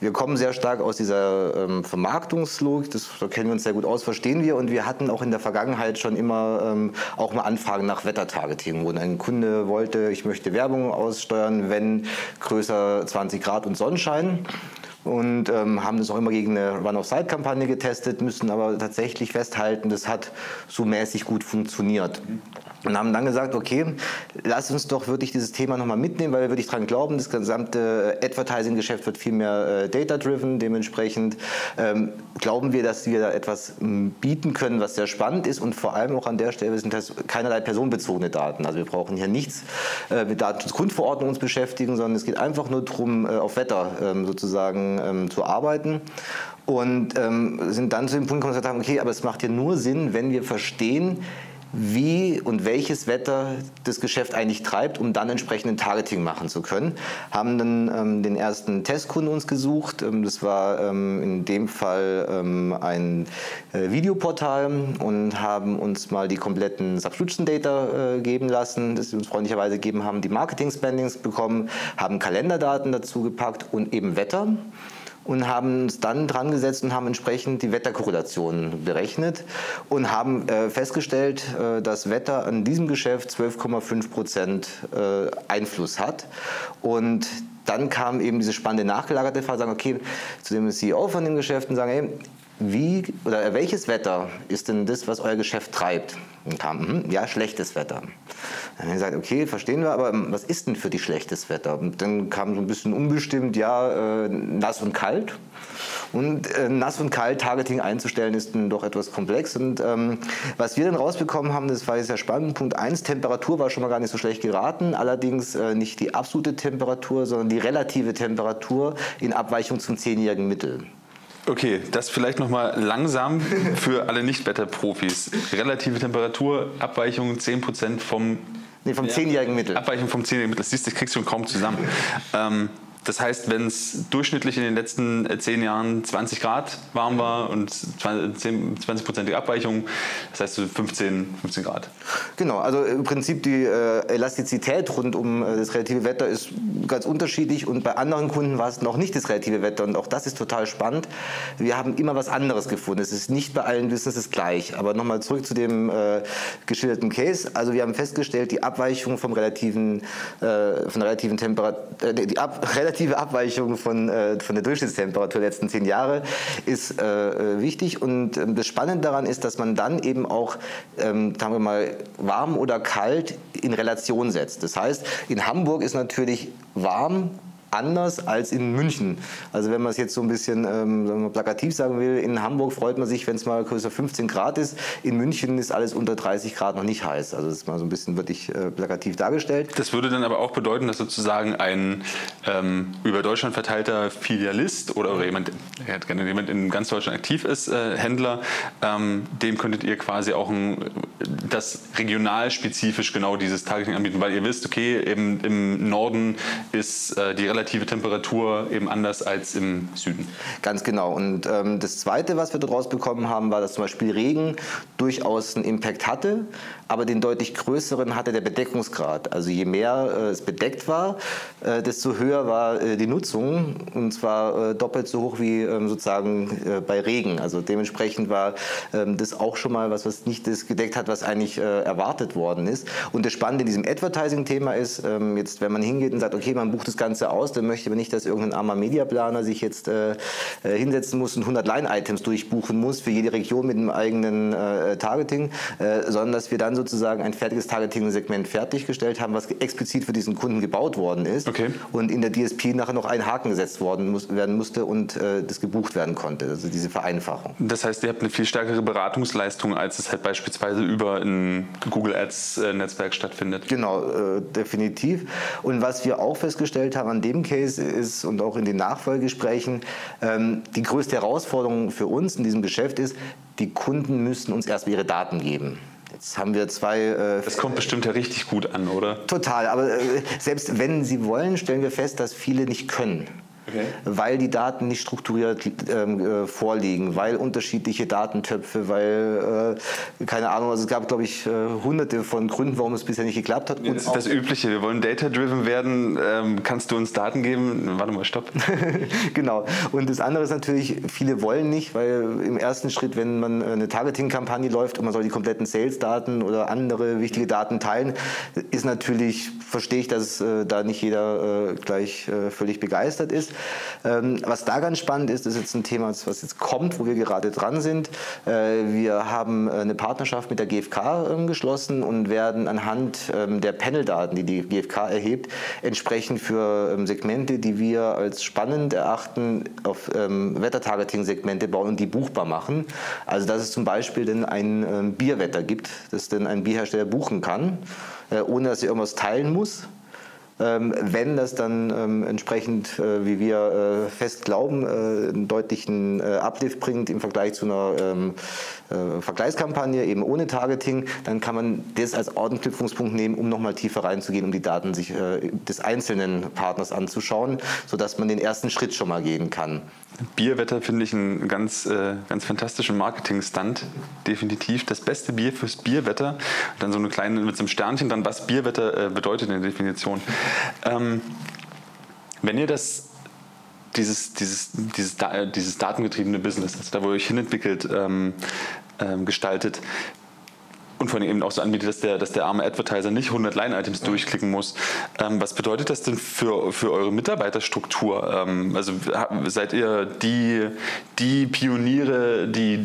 wir kommen sehr stark aus dieser ähm, Vermarktungslogik, das, da kennen wir uns sehr gut aus, verstehen wir. Und wir hatten auch in der Vergangenheit schon immer ähm, auch mal Anfragen nach Wettertargeting, wo ein Kunde wollte, ich möchte Werbung aussteuern, wenn größer 20 Grad und Sonnenschein und ähm, haben das auch immer gegen eine Run-of-Site-Kampagne getestet, müssen aber tatsächlich festhalten, das hat so mäßig gut funktioniert. Und haben dann gesagt, okay, lass uns doch wirklich dieses Thema nochmal mitnehmen, weil wir wirklich dran glauben, das gesamte Advertising-Geschäft wird viel mehr äh, data-driven. Dementsprechend ähm, glauben wir, dass wir da etwas bieten können, was sehr spannend ist und vor allem auch an der Stelle sind das keinerlei personenbezogene Daten. Also wir brauchen hier nichts äh, mit Datenschutzgrundverordnung uns beschäftigen, sondern es geht einfach nur darum, äh, auf Wetter ähm, sozusagen ähm, zu arbeiten. Und ähm, sind dann zu dem Punkt gekommen, dass wir haben, okay, aber es macht ja nur Sinn, wenn wir verstehen, wie und welches Wetter das Geschäft eigentlich treibt, um dann entsprechenden Targeting machen zu können. Haben dann ähm, den ersten Testkunden uns gesucht. Ähm, das war ähm, in dem Fall ähm, ein äh, Videoportal und haben uns mal die kompletten Subscription Data äh, geben lassen, das sie uns freundlicherweise gegeben haben, die Marketing Spendings bekommen, haben Kalenderdaten dazu gepackt und eben Wetter und haben uns dann dran gesetzt und haben entsprechend die Wetterkorrelation berechnet und haben äh, festgestellt, äh, dass Wetter an diesem Geschäft 12,5 Prozent äh, Einfluss hat. Und dann kam eben diese spannende nachgelagerte Phase, sagen, okay, zu dem CEO von dem Geschäft und sagen, hey, wie oder welches Wetter ist denn das, was euer Geschäft treibt? Und kam, hm, ja, schlechtes Wetter. Dann haben wir gesagt, okay, verstehen wir, aber ähm, was ist denn für die schlechtes Wetter? Und dann kam so ein bisschen unbestimmt, ja, äh, nass und kalt. Und äh, nass und kalt Targeting einzustellen ist dann doch etwas komplex. Und ähm, was wir dann rausbekommen haben, das war sehr spannend. Punkt 1, Temperatur war schon mal gar nicht so schlecht geraten. Allerdings äh, nicht die absolute Temperatur, sondern die relative Temperatur in Abweichung zum zehnjährigen Mittel. Okay, das vielleicht nochmal langsam für alle Nicht-Wetterprofis. Relative Temperaturabweichung 10% vom Nee, vom zehnjährigen Mittel. Abweichung vom zehnjährigen Mittel. Das siehst du, ich kriegst schon kaum zusammen. ähm, das heißt, wenn es durchschnittlich in den letzten äh, zehn Jahren 20 Grad warm war und 20-prozentige Abweichung, das heißt so 15, 15 Grad. Genau, also im Prinzip die äh, Elastizität rund um äh, das relative Wetter ist ganz unterschiedlich und bei anderen Kunden war es noch nicht das relative Wetter und auch das ist total spannend. Wir haben immer was anderes gefunden. Es ist nicht bei allen Businesses gleich. Aber nochmal zurück zu dem äh, geschilderten Case. Also wir haben festgestellt, die Abweichung vom relativen, äh, von relativen Temperatur, äh, die Ab relative Abweichung von, äh, von der Durchschnittstemperatur der letzten zehn Jahre ist äh, wichtig. Und ähm, das Spannende daran ist, dass man dann eben auch, ähm, sagen wir mal, warm oder kalt in Relation setzt. Das heißt, in Hamburg ist natürlich warm anders als in München. Also wenn man es jetzt so ein bisschen ähm, plakativ sagen will, in Hamburg freut man sich, wenn es mal größer 15 Grad ist. In München ist alles unter 30 Grad noch nicht heiß. Also das ist mal so ein bisschen wirklich äh, plakativ dargestellt. Das würde dann aber auch bedeuten, dass sozusagen ein ähm, über Deutschland verteilter Filialist oder, oder jemand, jemand in ganz Deutschland aktiv ist, äh, Händler, ähm, dem könntet ihr quasi auch ein, das regional spezifisch genau dieses Targeting anbieten, weil ihr wisst, okay, eben im Norden ist äh, die relativ relative Temperatur eben anders als im Süden. Ganz genau. Und ähm, das Zweite, was wir daraus bekommen haben, war, dass zum Beispiel Regen durchaus einen Impact hatte, aber den deutlich größeren hatte der Bedeckungsgrad. Also je mehr äh, es bedeckt war, äh, desto höher war äh, die Nutzung und zwar äh, doppelt so hoch wie ähm, sozusagen äh, bei Regen. Also dementsprechend war ähm, das auch schon mal was, was nicht das gedeckt hat, was eigentlich äh, erwartet worden ist. Und das Spannende in diesem Advertising-Thema ist, ähm, jetzt wenn man hingeht und sagt, okay, man bucht das Ganze aus, dann möchte man nicht, dass irgendein armer Mediaplaner sich jetzt hinsetzen muss und 100 Line-Items durchbuchen muss für jede Region mit einem eigenen Targeting, sondern dass wir dann sozusagen ein fertiges Targeting-Segment fertiggestellt haben, was explizit für diesen Kunden gebaut worden ist okay. und in der DSP nachher noch ein Haken gesetzt worden muss, werden musste und äh, das gebucht werden konnte. Also diese Vereinfachung. Das heißt, ihr habt eine viel stärkere Beratungsleistung, als es halt beispielsweise über ein Google Ads-Netzwerk stattfindet. Genau, äh, definitiv. Und was wir auch festgestellt haben an dem Case ist und auch in den Nachfolgegesprächen, ähm, die größte Herausforderung für uns in diesem Geschäft ist, die Kunden müssen uns erstmal ihre Daten geben. Jetzt haben wir zwei. Äh, das kommt bestimmt ja richtig gut an, oder? Total. Aber äh, selbst wenn sie wollen, stellen wir fest, dass viele nicht können. Okay. Weil die Daten nicht strukturiert ähm, äh, vorliegen, weil unterschiedliche Datentöpfe, weil, äh, keine Ahnung, also es gab, glaube ich, äh, hunderte von Gründen, warum es bisher nicht geklappt hat. Und das ist das Übliche, wir wollen data-driven werden. Ähm, kannst du uns Daten geben? Warte mal, stopp. genau. Und das andere ist natürlich, viele wollen nicht, weil im ersten Schritt, wenn man eine Targeting-Kampagne läuft und man soll die kompletten Sales-Daten oder andere wichtige Daten teilen, ist natürlich, verstehe ich, dass äh, da nicht jeder äh, gleich äh, völlig begeistert ist. Ähm, was da ganz spannend ist, ist jetzt ein Thema, was jetzt kommt, wo wir gerade dran sind. Äh, wir haben äh, eine Partnerschaft mit der GfK ähm, geschlossen und werden anhand ähm, der Paneldaten, die die GfK erhebt, entsprechend für Segmente, die wir als spannend erachten, auf Wettertargeting-Segmente bauen und die buchbar machen. Also dass es zum Beispiel denn ein Bierwetter gibt, das denn ein Bierhersteller buchen kann, äh, ohne dass er irgendwas teilen muss wenn das dann ähm, entsprechend, äh, wie wir äh, fest glauben, äh, einen deutlichen Uplift bringt im Vergleich zu einer ähm, äh, Vergleichskampagne, eben ohne Targeting, dann kann man das als Ordenknüpfungspunkt nehmen, um nochmal tiefer reinzugehen, um die Daten sich des einzelnen Partners anzuschauen, sodass man den ersten Schritt schon mal gehen kann. Bierwetter finde ich einen ganz, äh, ganz fantastischen Marketing-Stunt. Definitiv das beste Bier fürs Bierwetter. Dann so eine kleine mit so einem Sternchen dann, was Bierwetter äh, bedeutet in der Definition. Ähm, wenn ihr das dieses, dieses, dieses, dieses datengetriebene Business, also da wo ihr euch hinentwickelt, ähm, ähm, gestaltet, und vor allem eben auch so anbietet, dass der, dass der arme Advertiser nicht 100 Line-Items durchklicken muss. Ähm, was bedeutet das denn für, für eure Mitarbeiterstruktur? Ähm, also seid ihr die, die Pioniere, die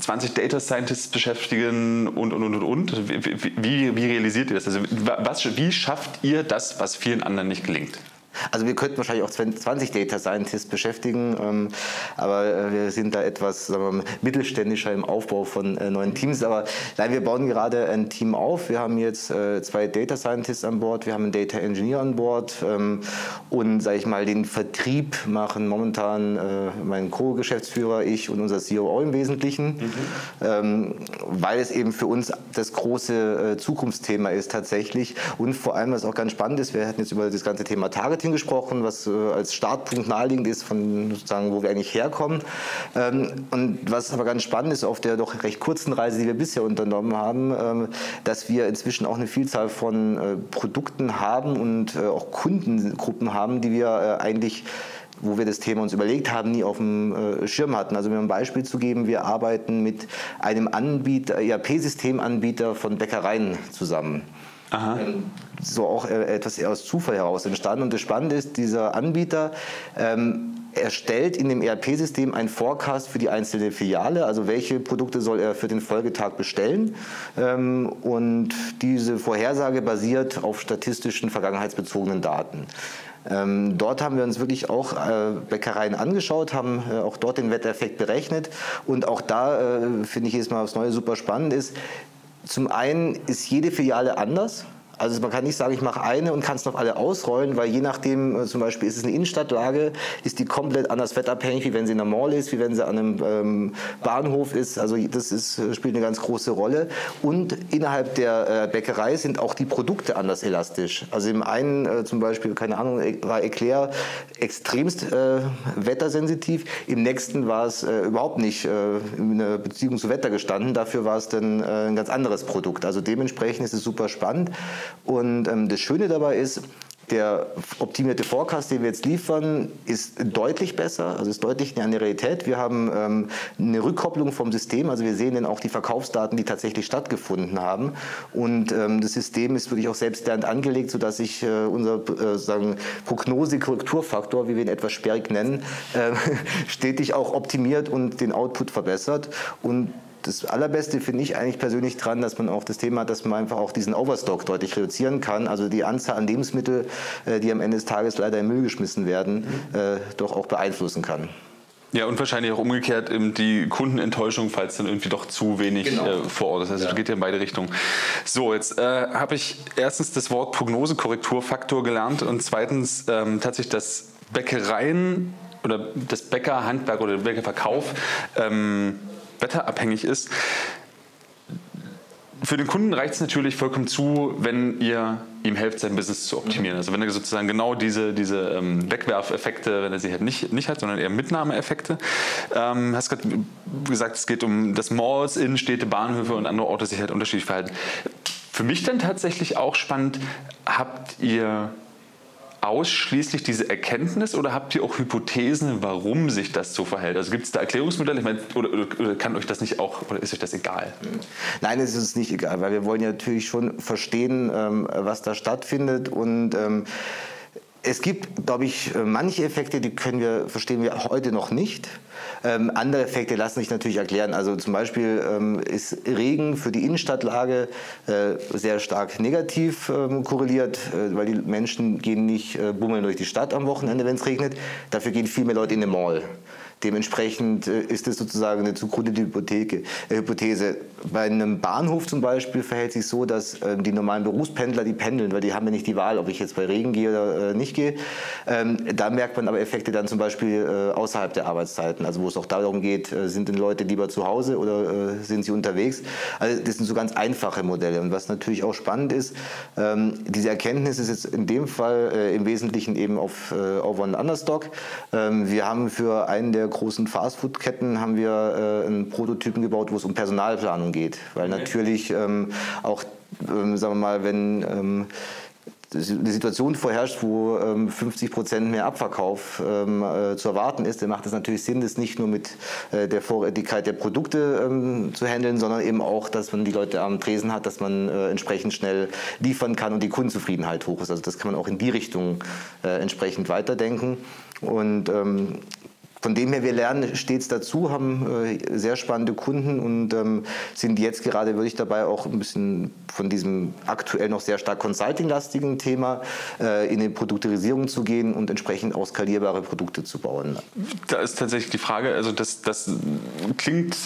20 Data Scientists beschäftigen und, und, und, und, und? Wie, wie, wie realisiert ihr das? Also was, wie schafft ihr das, was vielen anderen nicht gelingt? Also wir könnten wahrscheinlich auch 20 Data Scientists beschäftigen, ähm, aber äh, wir sind da etwas wir, mittelständischer im Aufbau von äh, neuen Teams. Aber nein, wir bauen gerade ein Team auf. Wir haben jetzt äh, zwei Data Scientists an Bord, wir haben einen Data Engineer an Bord ähm, und, sage ich mal, den Vertrieb machen momentan mein Co-Geschäftsführer, ich und unser COO im Wesentlichen, mhm. ähm, weil es eben für uns das große Zukunftsthema ist tatsächlich und vor allem, was auch ganz spannend ist, wir hatten jetzt über das ganze Thema Targeting Marketing gesprochen, was äh, als Startpunkt naheliegend ist, von sozusagen, wo wir eigentlich herkommen. Ähm, und was aber ganz spannend ist auf der doch recht kurzen Reise, die wir bisher unternommen haben, ähm, dass wir inzwischen auch eine Vielzahl von äh, Produkten haben und äh, auch Kundengruppen haben, die wir eigentlich wo wir das Thema uns überlegt haben, nie auf dem Schirm hatten. Also um ein Beispiel zu geben, wir arbeiten mit einem Anbieter, ERP-Systemanbieter von Bäckereien zusammen. Ähm, so auch äh, etwas eher aus Zufall heraus entstanden. Und das Spannende ist, dieser Anbieter ähm, erstellt in dem ERP-System einen Forecast für die einzelne Filiale, also welche Produkte soll er für den Folgetag bestellen. Ähm, und diese Vorhersage basiert auf statistischen, vergangenheitsbezogenen Daten. Ähm, dort haben wir uns wirklich auch äh, Bäckereien angeschaut, haben äh, auch dort den Wetteffekt berechnet. Und auch da finde ich jetzt mal aufs Neue super spannend ist, zum einen ist jede Filiale anders. Also man kann nicht sagen, ich mache eine und kann es noch alle ausrollen, weil je nachdem, äh, zum Beispiel ist es eine Innenstadtlage, ist die komplett anders wettabhängig, wie wenn sie in einer Mall ist, wie wenn sie an einem ähm, Bahnhof ist. Also das ist, äh, spielt eine ganz große Rolle. Und innerhalb der äh, Bäckerei sind auch die Produkte anders elastisch. Also im einen äh, zum Beispiel, keine Ahnung, e-, war Eclair extremst äh, wettersensitiv, im nächsten war es äh, überhaupt nicht in einer Beziehung zu Wetter gestanden, dafür war es dann ein ganz anderes Produkt. Also dementsprechend ist es super spannend. Und ähm, das Schöne dabei ist, der optimierte Forecast, den wir jetzt liefern, ist deutlich besser, also ist deutlich näher an der Realität. Wir haben ähm, eine Rückkopplung vom System, also wir sehen dann auch die Verkaufsdaten, die tatsächlich stattgefunden haben. Und ähm, das System ist wirklich auch selbstlernend angelegt, sodass sich äh, unser äh, Prognose-Korrekturfaktor, wie wir ihn etwas sperrig nennen, äh, stetig auch optimiert und den Output verbessert. Und das Allerbeste finde ich eigentlich persönlich dran, dass man auch das Thema hat, dass man einfach auch diesen Overstock deutlich reduzieren kann. Also die Anzahl an Lebensmitteln, äh, die am Ende des Tages leider im Müll geschmissen werden, äh, doch auch beeinflussen kann. Ja, und wahrscheinlich auch umgekehrt die Kundenenttäuschung, falls dann irgendwie doch zu wenig genau. äh, vor Ort ist. Also ja. geht ja in beide Richtungen. So, jetzt äh, habe ich erstens das Wort Prognosekorrekturfaktor gelernt und zweitens ähm, tatsächlich das Bäckereien oder das Bäckerhandwerk oder der Bäckerverkauf ähm, wetterabhängig ist. Für den Kunden reicht es natürlich vollkommen zu, wenn ihr ihm helft, sein Business zu optimieren. Also wenn er sozusagen genau diese, diese ähm, Wegwerfeffekte, wenn er sie halt nicht, nicht hat, sondern eher Mitnahmeeffekte. Ähm, hast gerade gesagt, es geht um das Malls, Innenstädte, Bahnhöfe und andere Orte sich halt unterschiedlich verhalten. Für mich dann tatsächlich auch spannend, habt ihr ausschließlich diese Erkenntnis oder habt ihr auch Hypothesen, warum sich das so verhält? Also gibt es da Erklärungsmodelle? Ich meine, oder, oder, kann euch das nicht auch, oder ist euch das egal? Nein, es ist uns nicht egal, weil wir wollen ja natürlich schon verstehen, ähm, was da stattfindet und ähm, es gibt, glaube ich, manche Effekte, die können wir, verstehen wir heute noch nicht. Ähm, andere Effekte lassen sich natürlich erklären. Also zum Beispiel ähm, ist Regen für die Innenstadtlage äh, sehr stark negativ ähm, korreliert, äh, weil die Menschen gehen nicht äh, bummeln durch die Stadt am Wochenende, wenn es regnet. Dafür gehen viel mehr Leute in eine Mall. Dementsprechend äh, ist es sozusagen eine zugrunde Hypotheke, äh, Hypothese. Bei einem Bahnhof zum Beispiel verhält sich so, dass äh, die normalen Berufspendler, die pendeln, weil die haben ja nicht die Wahl, ob ich jetzt bei Regen gehe oder äh, nicht gehe. Ähm, da merkt man aber Effekte dann zum Beispiel äh, außerhalb der Arbeitszeiten, also wo es auch darum geht, äh, sind denn Leute lieber zu Hause oder sind sie unterwegs? Also das sind so ganz einfache Modelle. Und was natürlich auch spannend ist, ähm, diese Erkenntnis ist jetzt in dem Fall im Wesentlichen eben auf Over and Understock. Ähm, wir haben für einen der großen Fastfood-Ketten haben wir äh, einen Prototypen gebaut, wo es um Personalplanung geht. Weil okay. natürlich ähm, auch, ähm, sagen wir mal, wenn ähm, eine Situation vorherrscht, wo ähm, 50 Prozent mehr Abverkauf ähm, äh, zu erwarten ist, dann macht es natürlich Sinn, das nicht nur mit äh, der Vorrätigkeit der Produkte ähm, zu handeln, sondern eben auch, dass man die Leute am Tresen hat, dass man äh, entsprechend schnell liefern kann und die Kundenzufriedenheit hoch ist. Also das kann man auch in die Richtung äh, entsprechend weiterdenken. Und ähm, von dem her, wir lernen stets dazu, haben äh, sehr spannende Kunden und ähm, sind jetzt gerade wirklich dabei, auch ein bisschen von diesem aktuell noch sehr stark consulting-lastigen Thema äh, in die Produkterisierung zu gehen und entsprechend auch skalierbare Produkte zu bauen. Da ist tatsächlich die Frage, also das, das klingt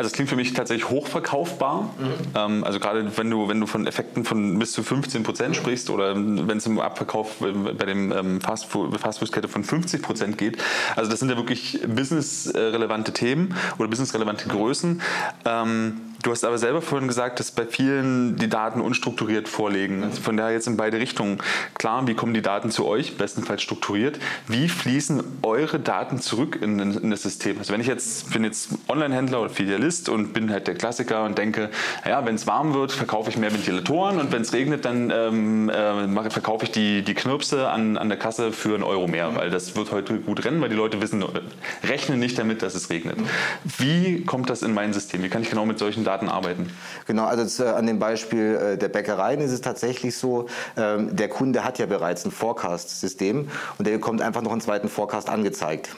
also es klingt für mich tatsächlich hochverkaufbar. Mhm. Ähm, also gerade wenn du, wenn du von Effekten von bis zu 15 Prozent sprichst oder wenn es im Abverkauf bei dem ähm, Fastfood-Kette von 50 Prozent geht. Also das sind ja wirklich businessrelevante Themen oder businessrelevante Größen. Ähm, Du hast aber selber vorhin gesagt, dass bei vielen die Daten unstrukturiert vorliegen. Also von daher jetzt in beide Richtungen. Klar, wie kommen die Daten zu euch? Bestenfalls strukturiert. Wie fließen eure Daten zurück in, in das System? Also wenn ich jetzt bin jetzt Online-Händler oder Filialist und bin halt der Klassiker und denke, ja, wenn es warm wird, verkaufe ich mehr Ventilatoren und wenn es regnet, dann ähm, äh, verkaufe ich die, die Knirpse an, an der Kasse für einen Euro mehr, weil das wird heute gut rennen, weil die Leute wissen, rechnen nicht damit, dass es regnet. Wie kommt das in mein System? Wie kann ich genau mit solchen Daten Daten arbeiten? Genau, also an dem Beispiel äh, der Bäckereien ist es tatsächlich so, ähm, der Kunde hat ja bereits ein Forecast-System und der bekommt einfach noch einen zweiten Forecast angezeigt.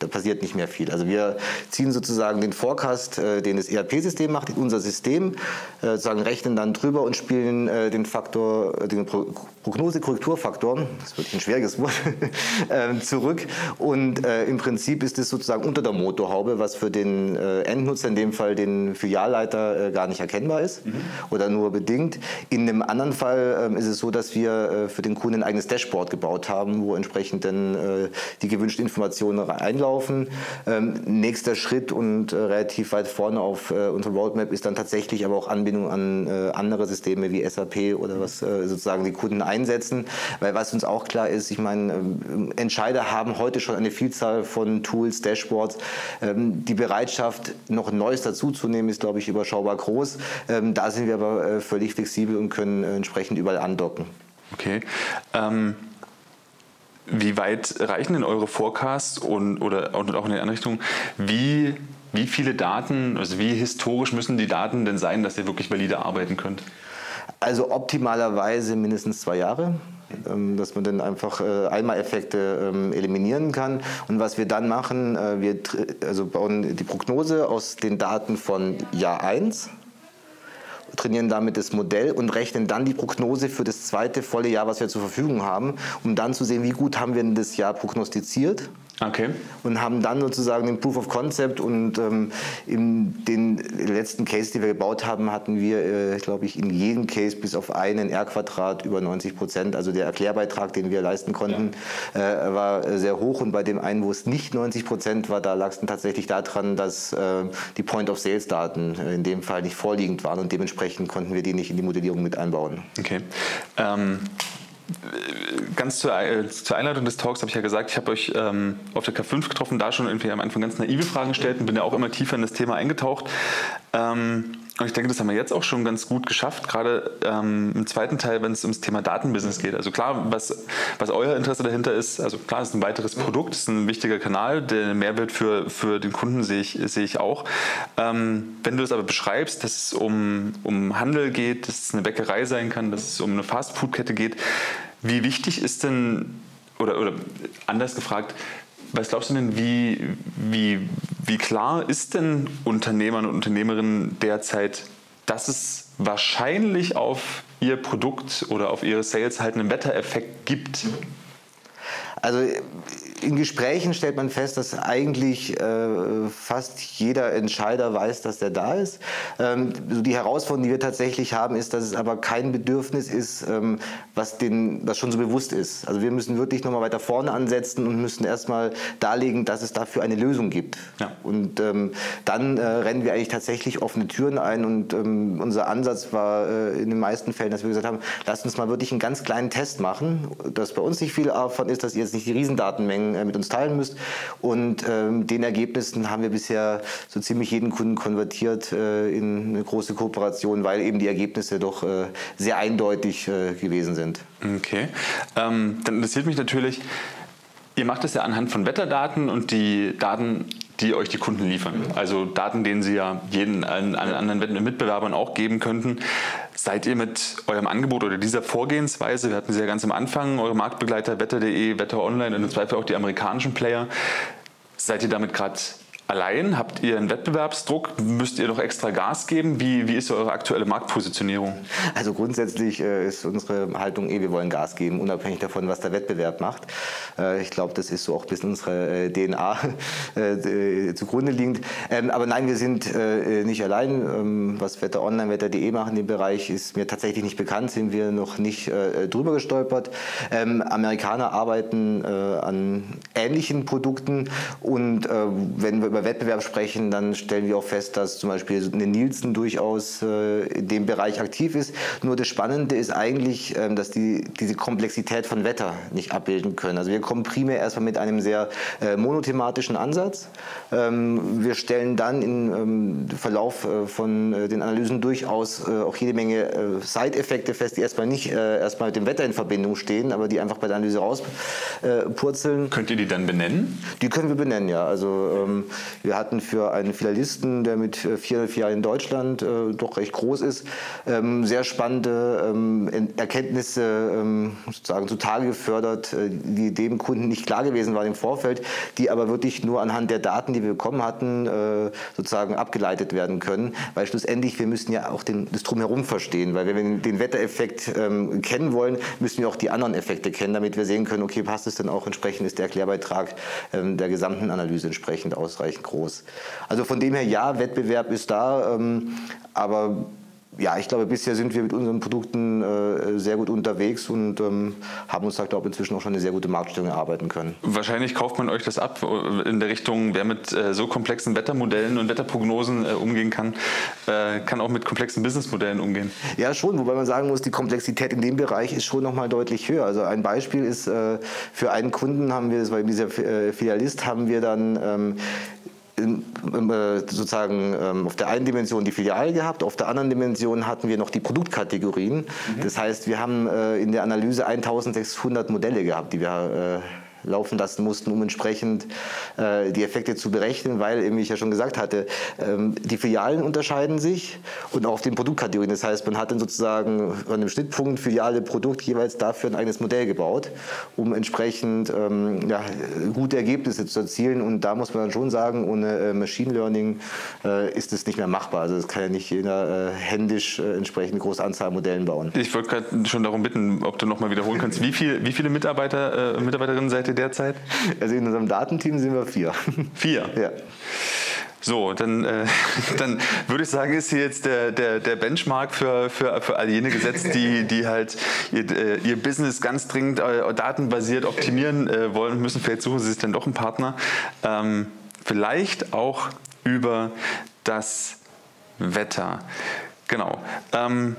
Da passiert nicht mehr viel. Also wir ziehen sozusagen den Forecast, äh, den das ERP-System macht, in unser System, äh, sozusagen rechnen dann drüber und spielen äh, den Faktor, den Pro Prognose-Korrekturfaktor, das wird ein schwieriges Wort, äh, zurück. Und im Prinzip ist es sozusagen unter der Motorhaube, was für den Endnutzer, in dem Fall den Filialleiter, gar nicht erkennbar ist mhm. oder nur bedingt. In einem anderen Fall ähm, ist es so, dass wir für den Kunden ein eigenes Dashboard gebaut haben, wo entsprechend dann die gewünschten Informationen einlaufen laufen. Ähm, nächster Schritt und äh, relativ weit vorne auf äh, unserer Roadmap ist dann tatsächlich aber auch Anbindung an äh, andere Systeme wie SAP oder was äh, sozusagen die Kunden einsetzen. Weil was uns auch klar ist, ich meine, ähm, Entscheider haben heute schon eine Vielzahl von Tools, Dashboards. Ähm, die Bereitschaft, noch Neues dazuzunehmen, ist, glaube ich, überschaubar groß. Ähm, da sind wir aber äh, völlig flexibel und können äh, entsprechend überall andocken. Okay. Ähm wie weit reichen denn eure Forecasts und, oder und auch in die andere Richtung? Wie, wie viele Daten, also wie historisch müssen die Daten denn sein, dass ihr wirklich valide arbeiten könnt? Also optimalerweise mindestens zwei Jahre ähm, dass man dann einfach äh, Einmaleffekte ähm, eliminieren kann. Und was wir dann machen, äh, wir also bauen die Prognose aus den Daten von Jahr 1 trainieren damit das Modell und rechnen dann die Prognose für das zweite volle Jahr, was wir zur Verfügung haben, um dann zu sehen, wie gut haben wir denn das Jahr prognostiziert Okay. Und haben dann sozusagen den Proof of Concept und ähm, in den letzten Case, die wir gebaut haben, hatten wir, äh, glaube ich, in jedem Case bis auf einen R-Quadrat über 90 Prozent. Also der Erklärbeitrag, den wir leisten konnten, ja. äh, war sehr hoch. Und bei dem einen, wo es nicht 90 Prozent war, da lag es dann tatsächlich daran, dass äh, die Point-of-Sales-Daten äh, in dem Fall nicht vorliegend waren und dementsprechend konnten wir die nicht in die Modellierung mit einbauen. Okay. Ähm ganz zur, äh, zur, Einleitung des Talks habe ich ja gesagt, ich habe euch ähm, auf der K5 getroffen, da schon irgendwie am Anfang ganz naive Fragen gestellt und bin ja auch immer tiefer in das Thema eingetaucht. Ähm, und ich denke, das haben wir jetzt auch schon ganz gut geschafft, gerade ähm, im zweiten Teil, wenn es ums Thema Datenbusiness geht. Also klar, was, was euer Interesse dahinter ist, also klar, es ist ein weiteres Produkt, es ist ein wichtiger Kanal, der Mehrwert für, für den Kunden sehe ich, sehe ich auch. Ähm, wenn du es aber beschreibst, dass es um, um Handel geht, dass es eine Bäckerei sein kann, dass es um eine Fastfood-Kette geht, wie wichtig ist denn, oder, oder anders gefragt, was glaubst du denn, wie, wie, wie klar ist denn Unternehmern und Unternehmerinnen derzeit, dass es wahrscheinlich auf ihr Produkt oder auf ihre Sales halt einen Wettereffekt gibt? Also in Gesprächen stellt man fest, dass eigentlich äh, fast jeder Entscheider weiß, dass der da ist. Ähm, so die Herausforderung, die wir tatsächlich haben, ist, dass es aber kein Bedürfnis ist, ähm, was, den, was schon so bewusst ist. Also wir müssen wirklich nochmal weiter vorne ansetzen und müssen erstmal darlegen, dass es dafür eine Lösung gibt. Ja. Und ähm, dann äh, rennen wir eigentlich tatsächlich offene Türen ein und ähm, unser Ansatz war äh, in den meisten Fällen, dass wir gesagt haben, lasst uns mal wirklich einen ganz kleinen Test machen, dass bei uns nicht viel davon ist, dass ihr jetzt nicht die Riesendatenmengen äh, mit uns teilen müsst. Und ähm, den Ergebnissen haben wir bisher so ziemlich jeden Kunden konvertiert äh, in eine große Kooperation, weil eben die Ergebnisse doch äh, sehr eindeutig äh, gewesen sind. Okay, ähm, dann interessiert mich natürlich, Ihr macht es ja anhand von Wetterdaten und die Daten, die euch die Kunden liefern. Also Daten, denen Sie ja jeden allen, allen anderen Mitbewerbern auch geben könnten. Seid ihr mit eurem Angebot oder dieser Vorgehensweise, wir hatten sie ja ganz am Anfang, eure Marktbegleiter Wetter.de, Wetter Online und im Zweifel auch die amerikanischen Player, seid ihr damit gerade allein? Habt ihr einen Wettbewerbsdruck? Müsst ihr noch extra Gas geben? Wie, wie ist eure aktuelle Marktpositionierung? Also grundsätzlich äh, ist unsere Haltung eh, wir wollen Gas geben, unabhängig davon, was der Wettbewerb macht. Äh, ich glaube, das ist so auch ein bisschen unsere äh, DNA zugrunde liegend. Ähm, aber nein, wir sind nicht allein. Ähm, was Wetter Online, Wetter.de machen in dem Bereich, ist mir tatsächlich nicht bekannt, sind wir noch nicht drüber gestolpert. Ähm, Amerikaner arbeiten an ähnlichen Produkten und wenn wir über Wettbewerb sprechen, dann stellen wir auch fest, dass zum Beispiel eine Nielsen durchaus äh, in dem Bereich aktiv ist. Nur das Spannende ist eigentlich, ähm, dass die diese Komplexität von Wetter nicht abbilden können. Also wir kommen primär erstmal mit einem sehr äh, monothematischen Ansatz. Ähm, wir stellen dann im ähm, Verlauf äh, von den Analysen durchaus auch jede Menge Side-Effekte fest, die erstmal nicht erstmal mit dem Wetter in Verbindung stehen, aber die einfach bei der Analyse rauspurzeln. Könnt ihr die dann benennen? Die können wir benennen, ja. Also wir hatten für einen Filialisten, der mit 400 äh, Filialen in Deutschland äh, doch recht groß ist, ähm, sehr spannende ähm, Erkenntnisse ähm, sozusagen zutage gefördert, äh, die dem Kunden nicht klar gewesen waren im Vorfeld, die aber wirklich nur anhand der Daten, die wir bekommen hatten, äh, sozusagen abgeleitet werden können. Weil schlussendlich, wir müssen ja auch den, das Drumherum verstehen, weil wenn wir den Wettereffekt ähm, kennen wollen, müssen wir auch die anderen Effekte kennen, damit wir sehen können, okay, passt es denn auch entsprechend, ist der Erklärbeitrag ähm, der gesamten Analyse entsprechend ausreichend groß. Also von dem her, ja, Wettbewerb ist da, ähm, aber ja, ich glaube, bisher sind wir mit unseren Produkten äh, sehr gut unterwegs und ähm, haben uns da, glaube ich, inzwischen auch schon eine sehr gute Marktstellung erarbeiten können. Wahrscheinlich kauft man euch das ab äh, in der Richtung, wer mit äh, so komplexen Wettermodellen und Wetterprognosen äh, umgehen kann, äh, kann auch mit komplexen Businessmodellen umgehen. Ja, schon, wobei man sagen muss, die Komplexität in dem Bereich ist schon nochmal deutlich höher. Also ein Beispiel ist, äh, für einen Kunden haben wir, das war dieser Filialist, haben wir dann ähm, äh, sozusagen ähm, auf der einen Dimension die Filiale gehabt, auf der anderen Dimension hatten wir noch die Produktkategorien. Mhm. Das heißt, wir haben äh, in der Analyse 1600 Modelle gehabt, die wir äh, laufen lassen mussten, um entsprechend äh, die Effekte zu berechnen, weil, wie ich ja schon gesagt hatte, ähm, die Filialen unterscheiden sich und auch auf den Produktkategorien. Das heißt, man hat dann sozusagen an einem Schnittpunkt Filiale, Produkt jeweils dafür ein eigenes Modell gebaut, um entsprechend ähm, ja, gute Ergebnisse zu erzielen. Und da muss man dann schon sagen, ohne äh, Machine Learning äh, ist es nicht mehr machbar. Also das kann ja nicht jeder händisch entsprechend große Anzahl Modellen bauen. Ich wollte gerade schon darum bitten, ob du nochmal wiederholen kannst, wie, viel, wie viele Mitarbeiter, Mitarbeiterinnen seid ihr derzeit? Also in unserem Datenteam sind wir vier. Vier? Ja. So, dann, äh, dann würde ich sagen, ist hier jetzt der, der, der Benchmark für, für, für all jene gesetzt, die, die halt ihr, äh, ihr Business ganz dringend äh, datenbasiert optimieren äh, wollen müssen. Vielleicht suchen sie sich dann doch einen Partner. Ähm, vielleicht auch über das Wetter. Genau. Ähm,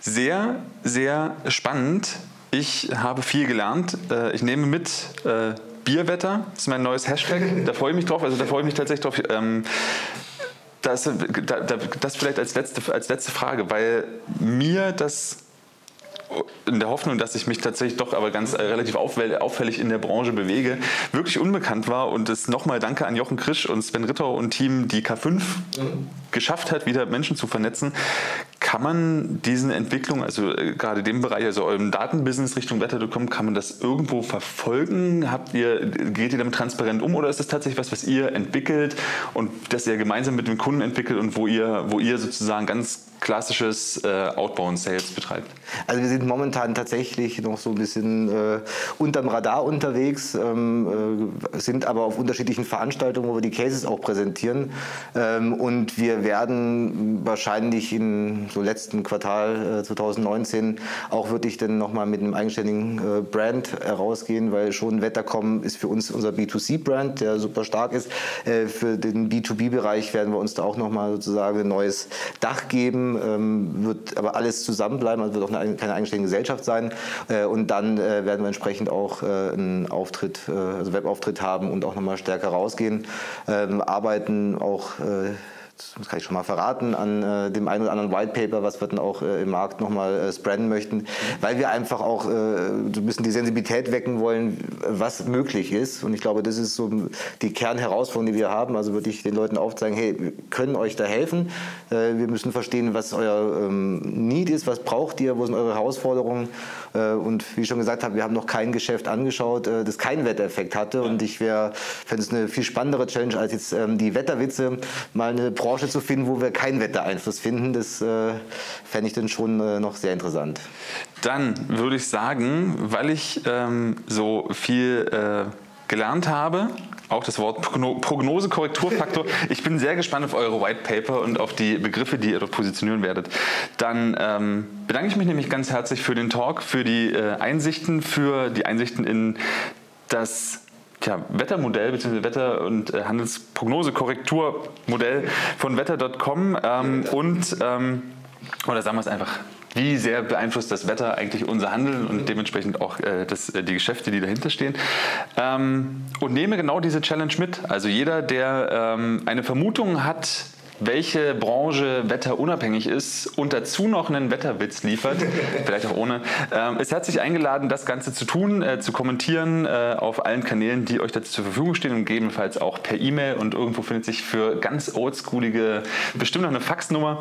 sehr, sehr spannend ich habe viel gelernt. Äh, ich nehme mit äh, Bierwetter, das ist mein neues Hashtag. Da freue ich mich drauf. Also da freue ich mich tatsächlich drauf. Ähm, das, das vielleicht als letzte, als letzte Frage, weil mir das in der Hoffnung, dass ich mich tatsächlich doch aber ganz äh, relativ auffällig in der Branche bewege, wirklich unbekannt war und es nochmal Danke an Jochen Krisch und Sven Ritter und Team, die K5 mhm. geschafft hat, wieder Menschen zu vernetzen. Kann man diesen Entwicklungen, also äh, gerade dem Bereich, also eurem Datenbusiness Richtung Wetter.com, kann man das irgendwo verfolgen? Habt ihr, geht ihr damit transparent um oder ist das tatsächlich was, was ihr entwickelt und das ihr gemeinsam mit dem Kunden entwickelt und wo ihr, wo ihr sozusagen ganz klassisches äh, Outbound Sales betreibt? Also wir sind momentan tatsächlich noch so ein bisschen äh, unterm Radar unterwegs, ähm, äh, sind aber auf unterschiedlichen Veranstaltungen, wo wir die Cases auch präsentieren. Ähm, und wir werden wahrscheinlich im so letzten Quartal 2019 äh, auch wirklich dann nochmal mit einem eigenständigen äh, Brand herausgehen, weil schon Wettercom ist für uns unser B2C-Brand, der super stark ist. Äh, für den B2B-Bereich werden wir uns da auch nochmal sozusagen ein neues Dach geben, ähm, wird aber alles zusammenbleiben, also wird auch eine, keine eigenständige Gesellschaft sein. Äh, und dann äh, werden wir entsprechend auch einen Auftritt, also Webauftritt haben und auch nochmal stärker rausgehen. Ähm, arbeiten auch das kann ich schon mal verraten, an äh, dem einen oder anderen White Paper, was wir dann auch äh, im Markt nochmal äh, spreaden möchten, weil wir einfach auch äh, so ein bisschen die Sensibilität wecken wollen, was möglich ist. Und ich glaube, das ist so die Kernherausforderung, die wir haben. Also würde ich den Leuten aufzeigen, hey, wir können euch da helfen. Äh, wir müssen verstehen, was euer ähm, Need ist, was braucht ihr, wo sind eure Herausforderungen. Äh, und wie ich schon gesagt habe, wir haben noch kein Geschäft angeschaut, äh, das keinen Wettereffekt hatte. Und ich fände es eine viel spannendere Challenge als jetzt ähm, die Wetterwitze, mal eine Branche zu finden, wo wir keinen Wettereinfluss finden. Das äh, fände ich dann schon noch sehr interessant. Dann würde ich sagen, weil ich ähm, so viel äh, gelernt habe, auch das Wort Prognose, Korrekturfaktor. Ich bin sehr gespannt auf eure White Paper und auf die Begriffe, die ihr dort positionieren werdet. Dann ähm, bedanke ich mich nämlich ganz herzlich für den Talk, für die äh, Einsichten, für die Einsichten in das tja, Wettermodell bzw. Wetter- und äh, Handelsprognose-Korrekturmodell von wetter.com ähm, und ähm, oder sagen wir es einfach wie sehr beeinflusst das Wetter eigentlich unser Handeln und dementsprechend auch äh, das, äh, die Geschäfte, die dahinter stehen. Ähm, und nehme genau diese Challenge mit. Also jeder, der ähm, eine Vermutung hat, welche Branche wetterunabhängig ist und dazu noch einen Wetterwitz liefert, vielleicht auch ohne, ähm, ist herzlich eingeladen, das Ganze zu tun, äh, zu kommentieren äh, auf allen Kanälen, die euch dazu zur Verfügung stehen und gegebenenfalls auch per E-Mail und irgendwo findet sich für ganz oldschoolige bestimmt noch eine Faxnummer.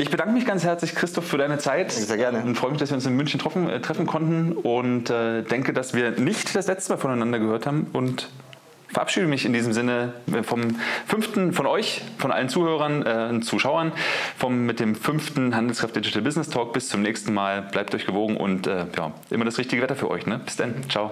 Ich bedanke mich ganz herzlich, Christoph, für deine Zeit. Sehr gerne. Und freue mich, dass wir uns in München treffen, äh, treffen konnten und äh, denke, dass wir nicht das letzte Mal voneinander gehört haben und verabschiede mich in diesem Sinne äh, vom fünften, von euch, von allen Zuhörern äh, und Zuschauern, vom, mit dem fünften Handelskraft Digital Business Talk. Bis zum nächsten Mal. Bleibt euch gewogen und äh, ja, immer das richtige Wetter für euch. Ne? Bis dann. Ciao.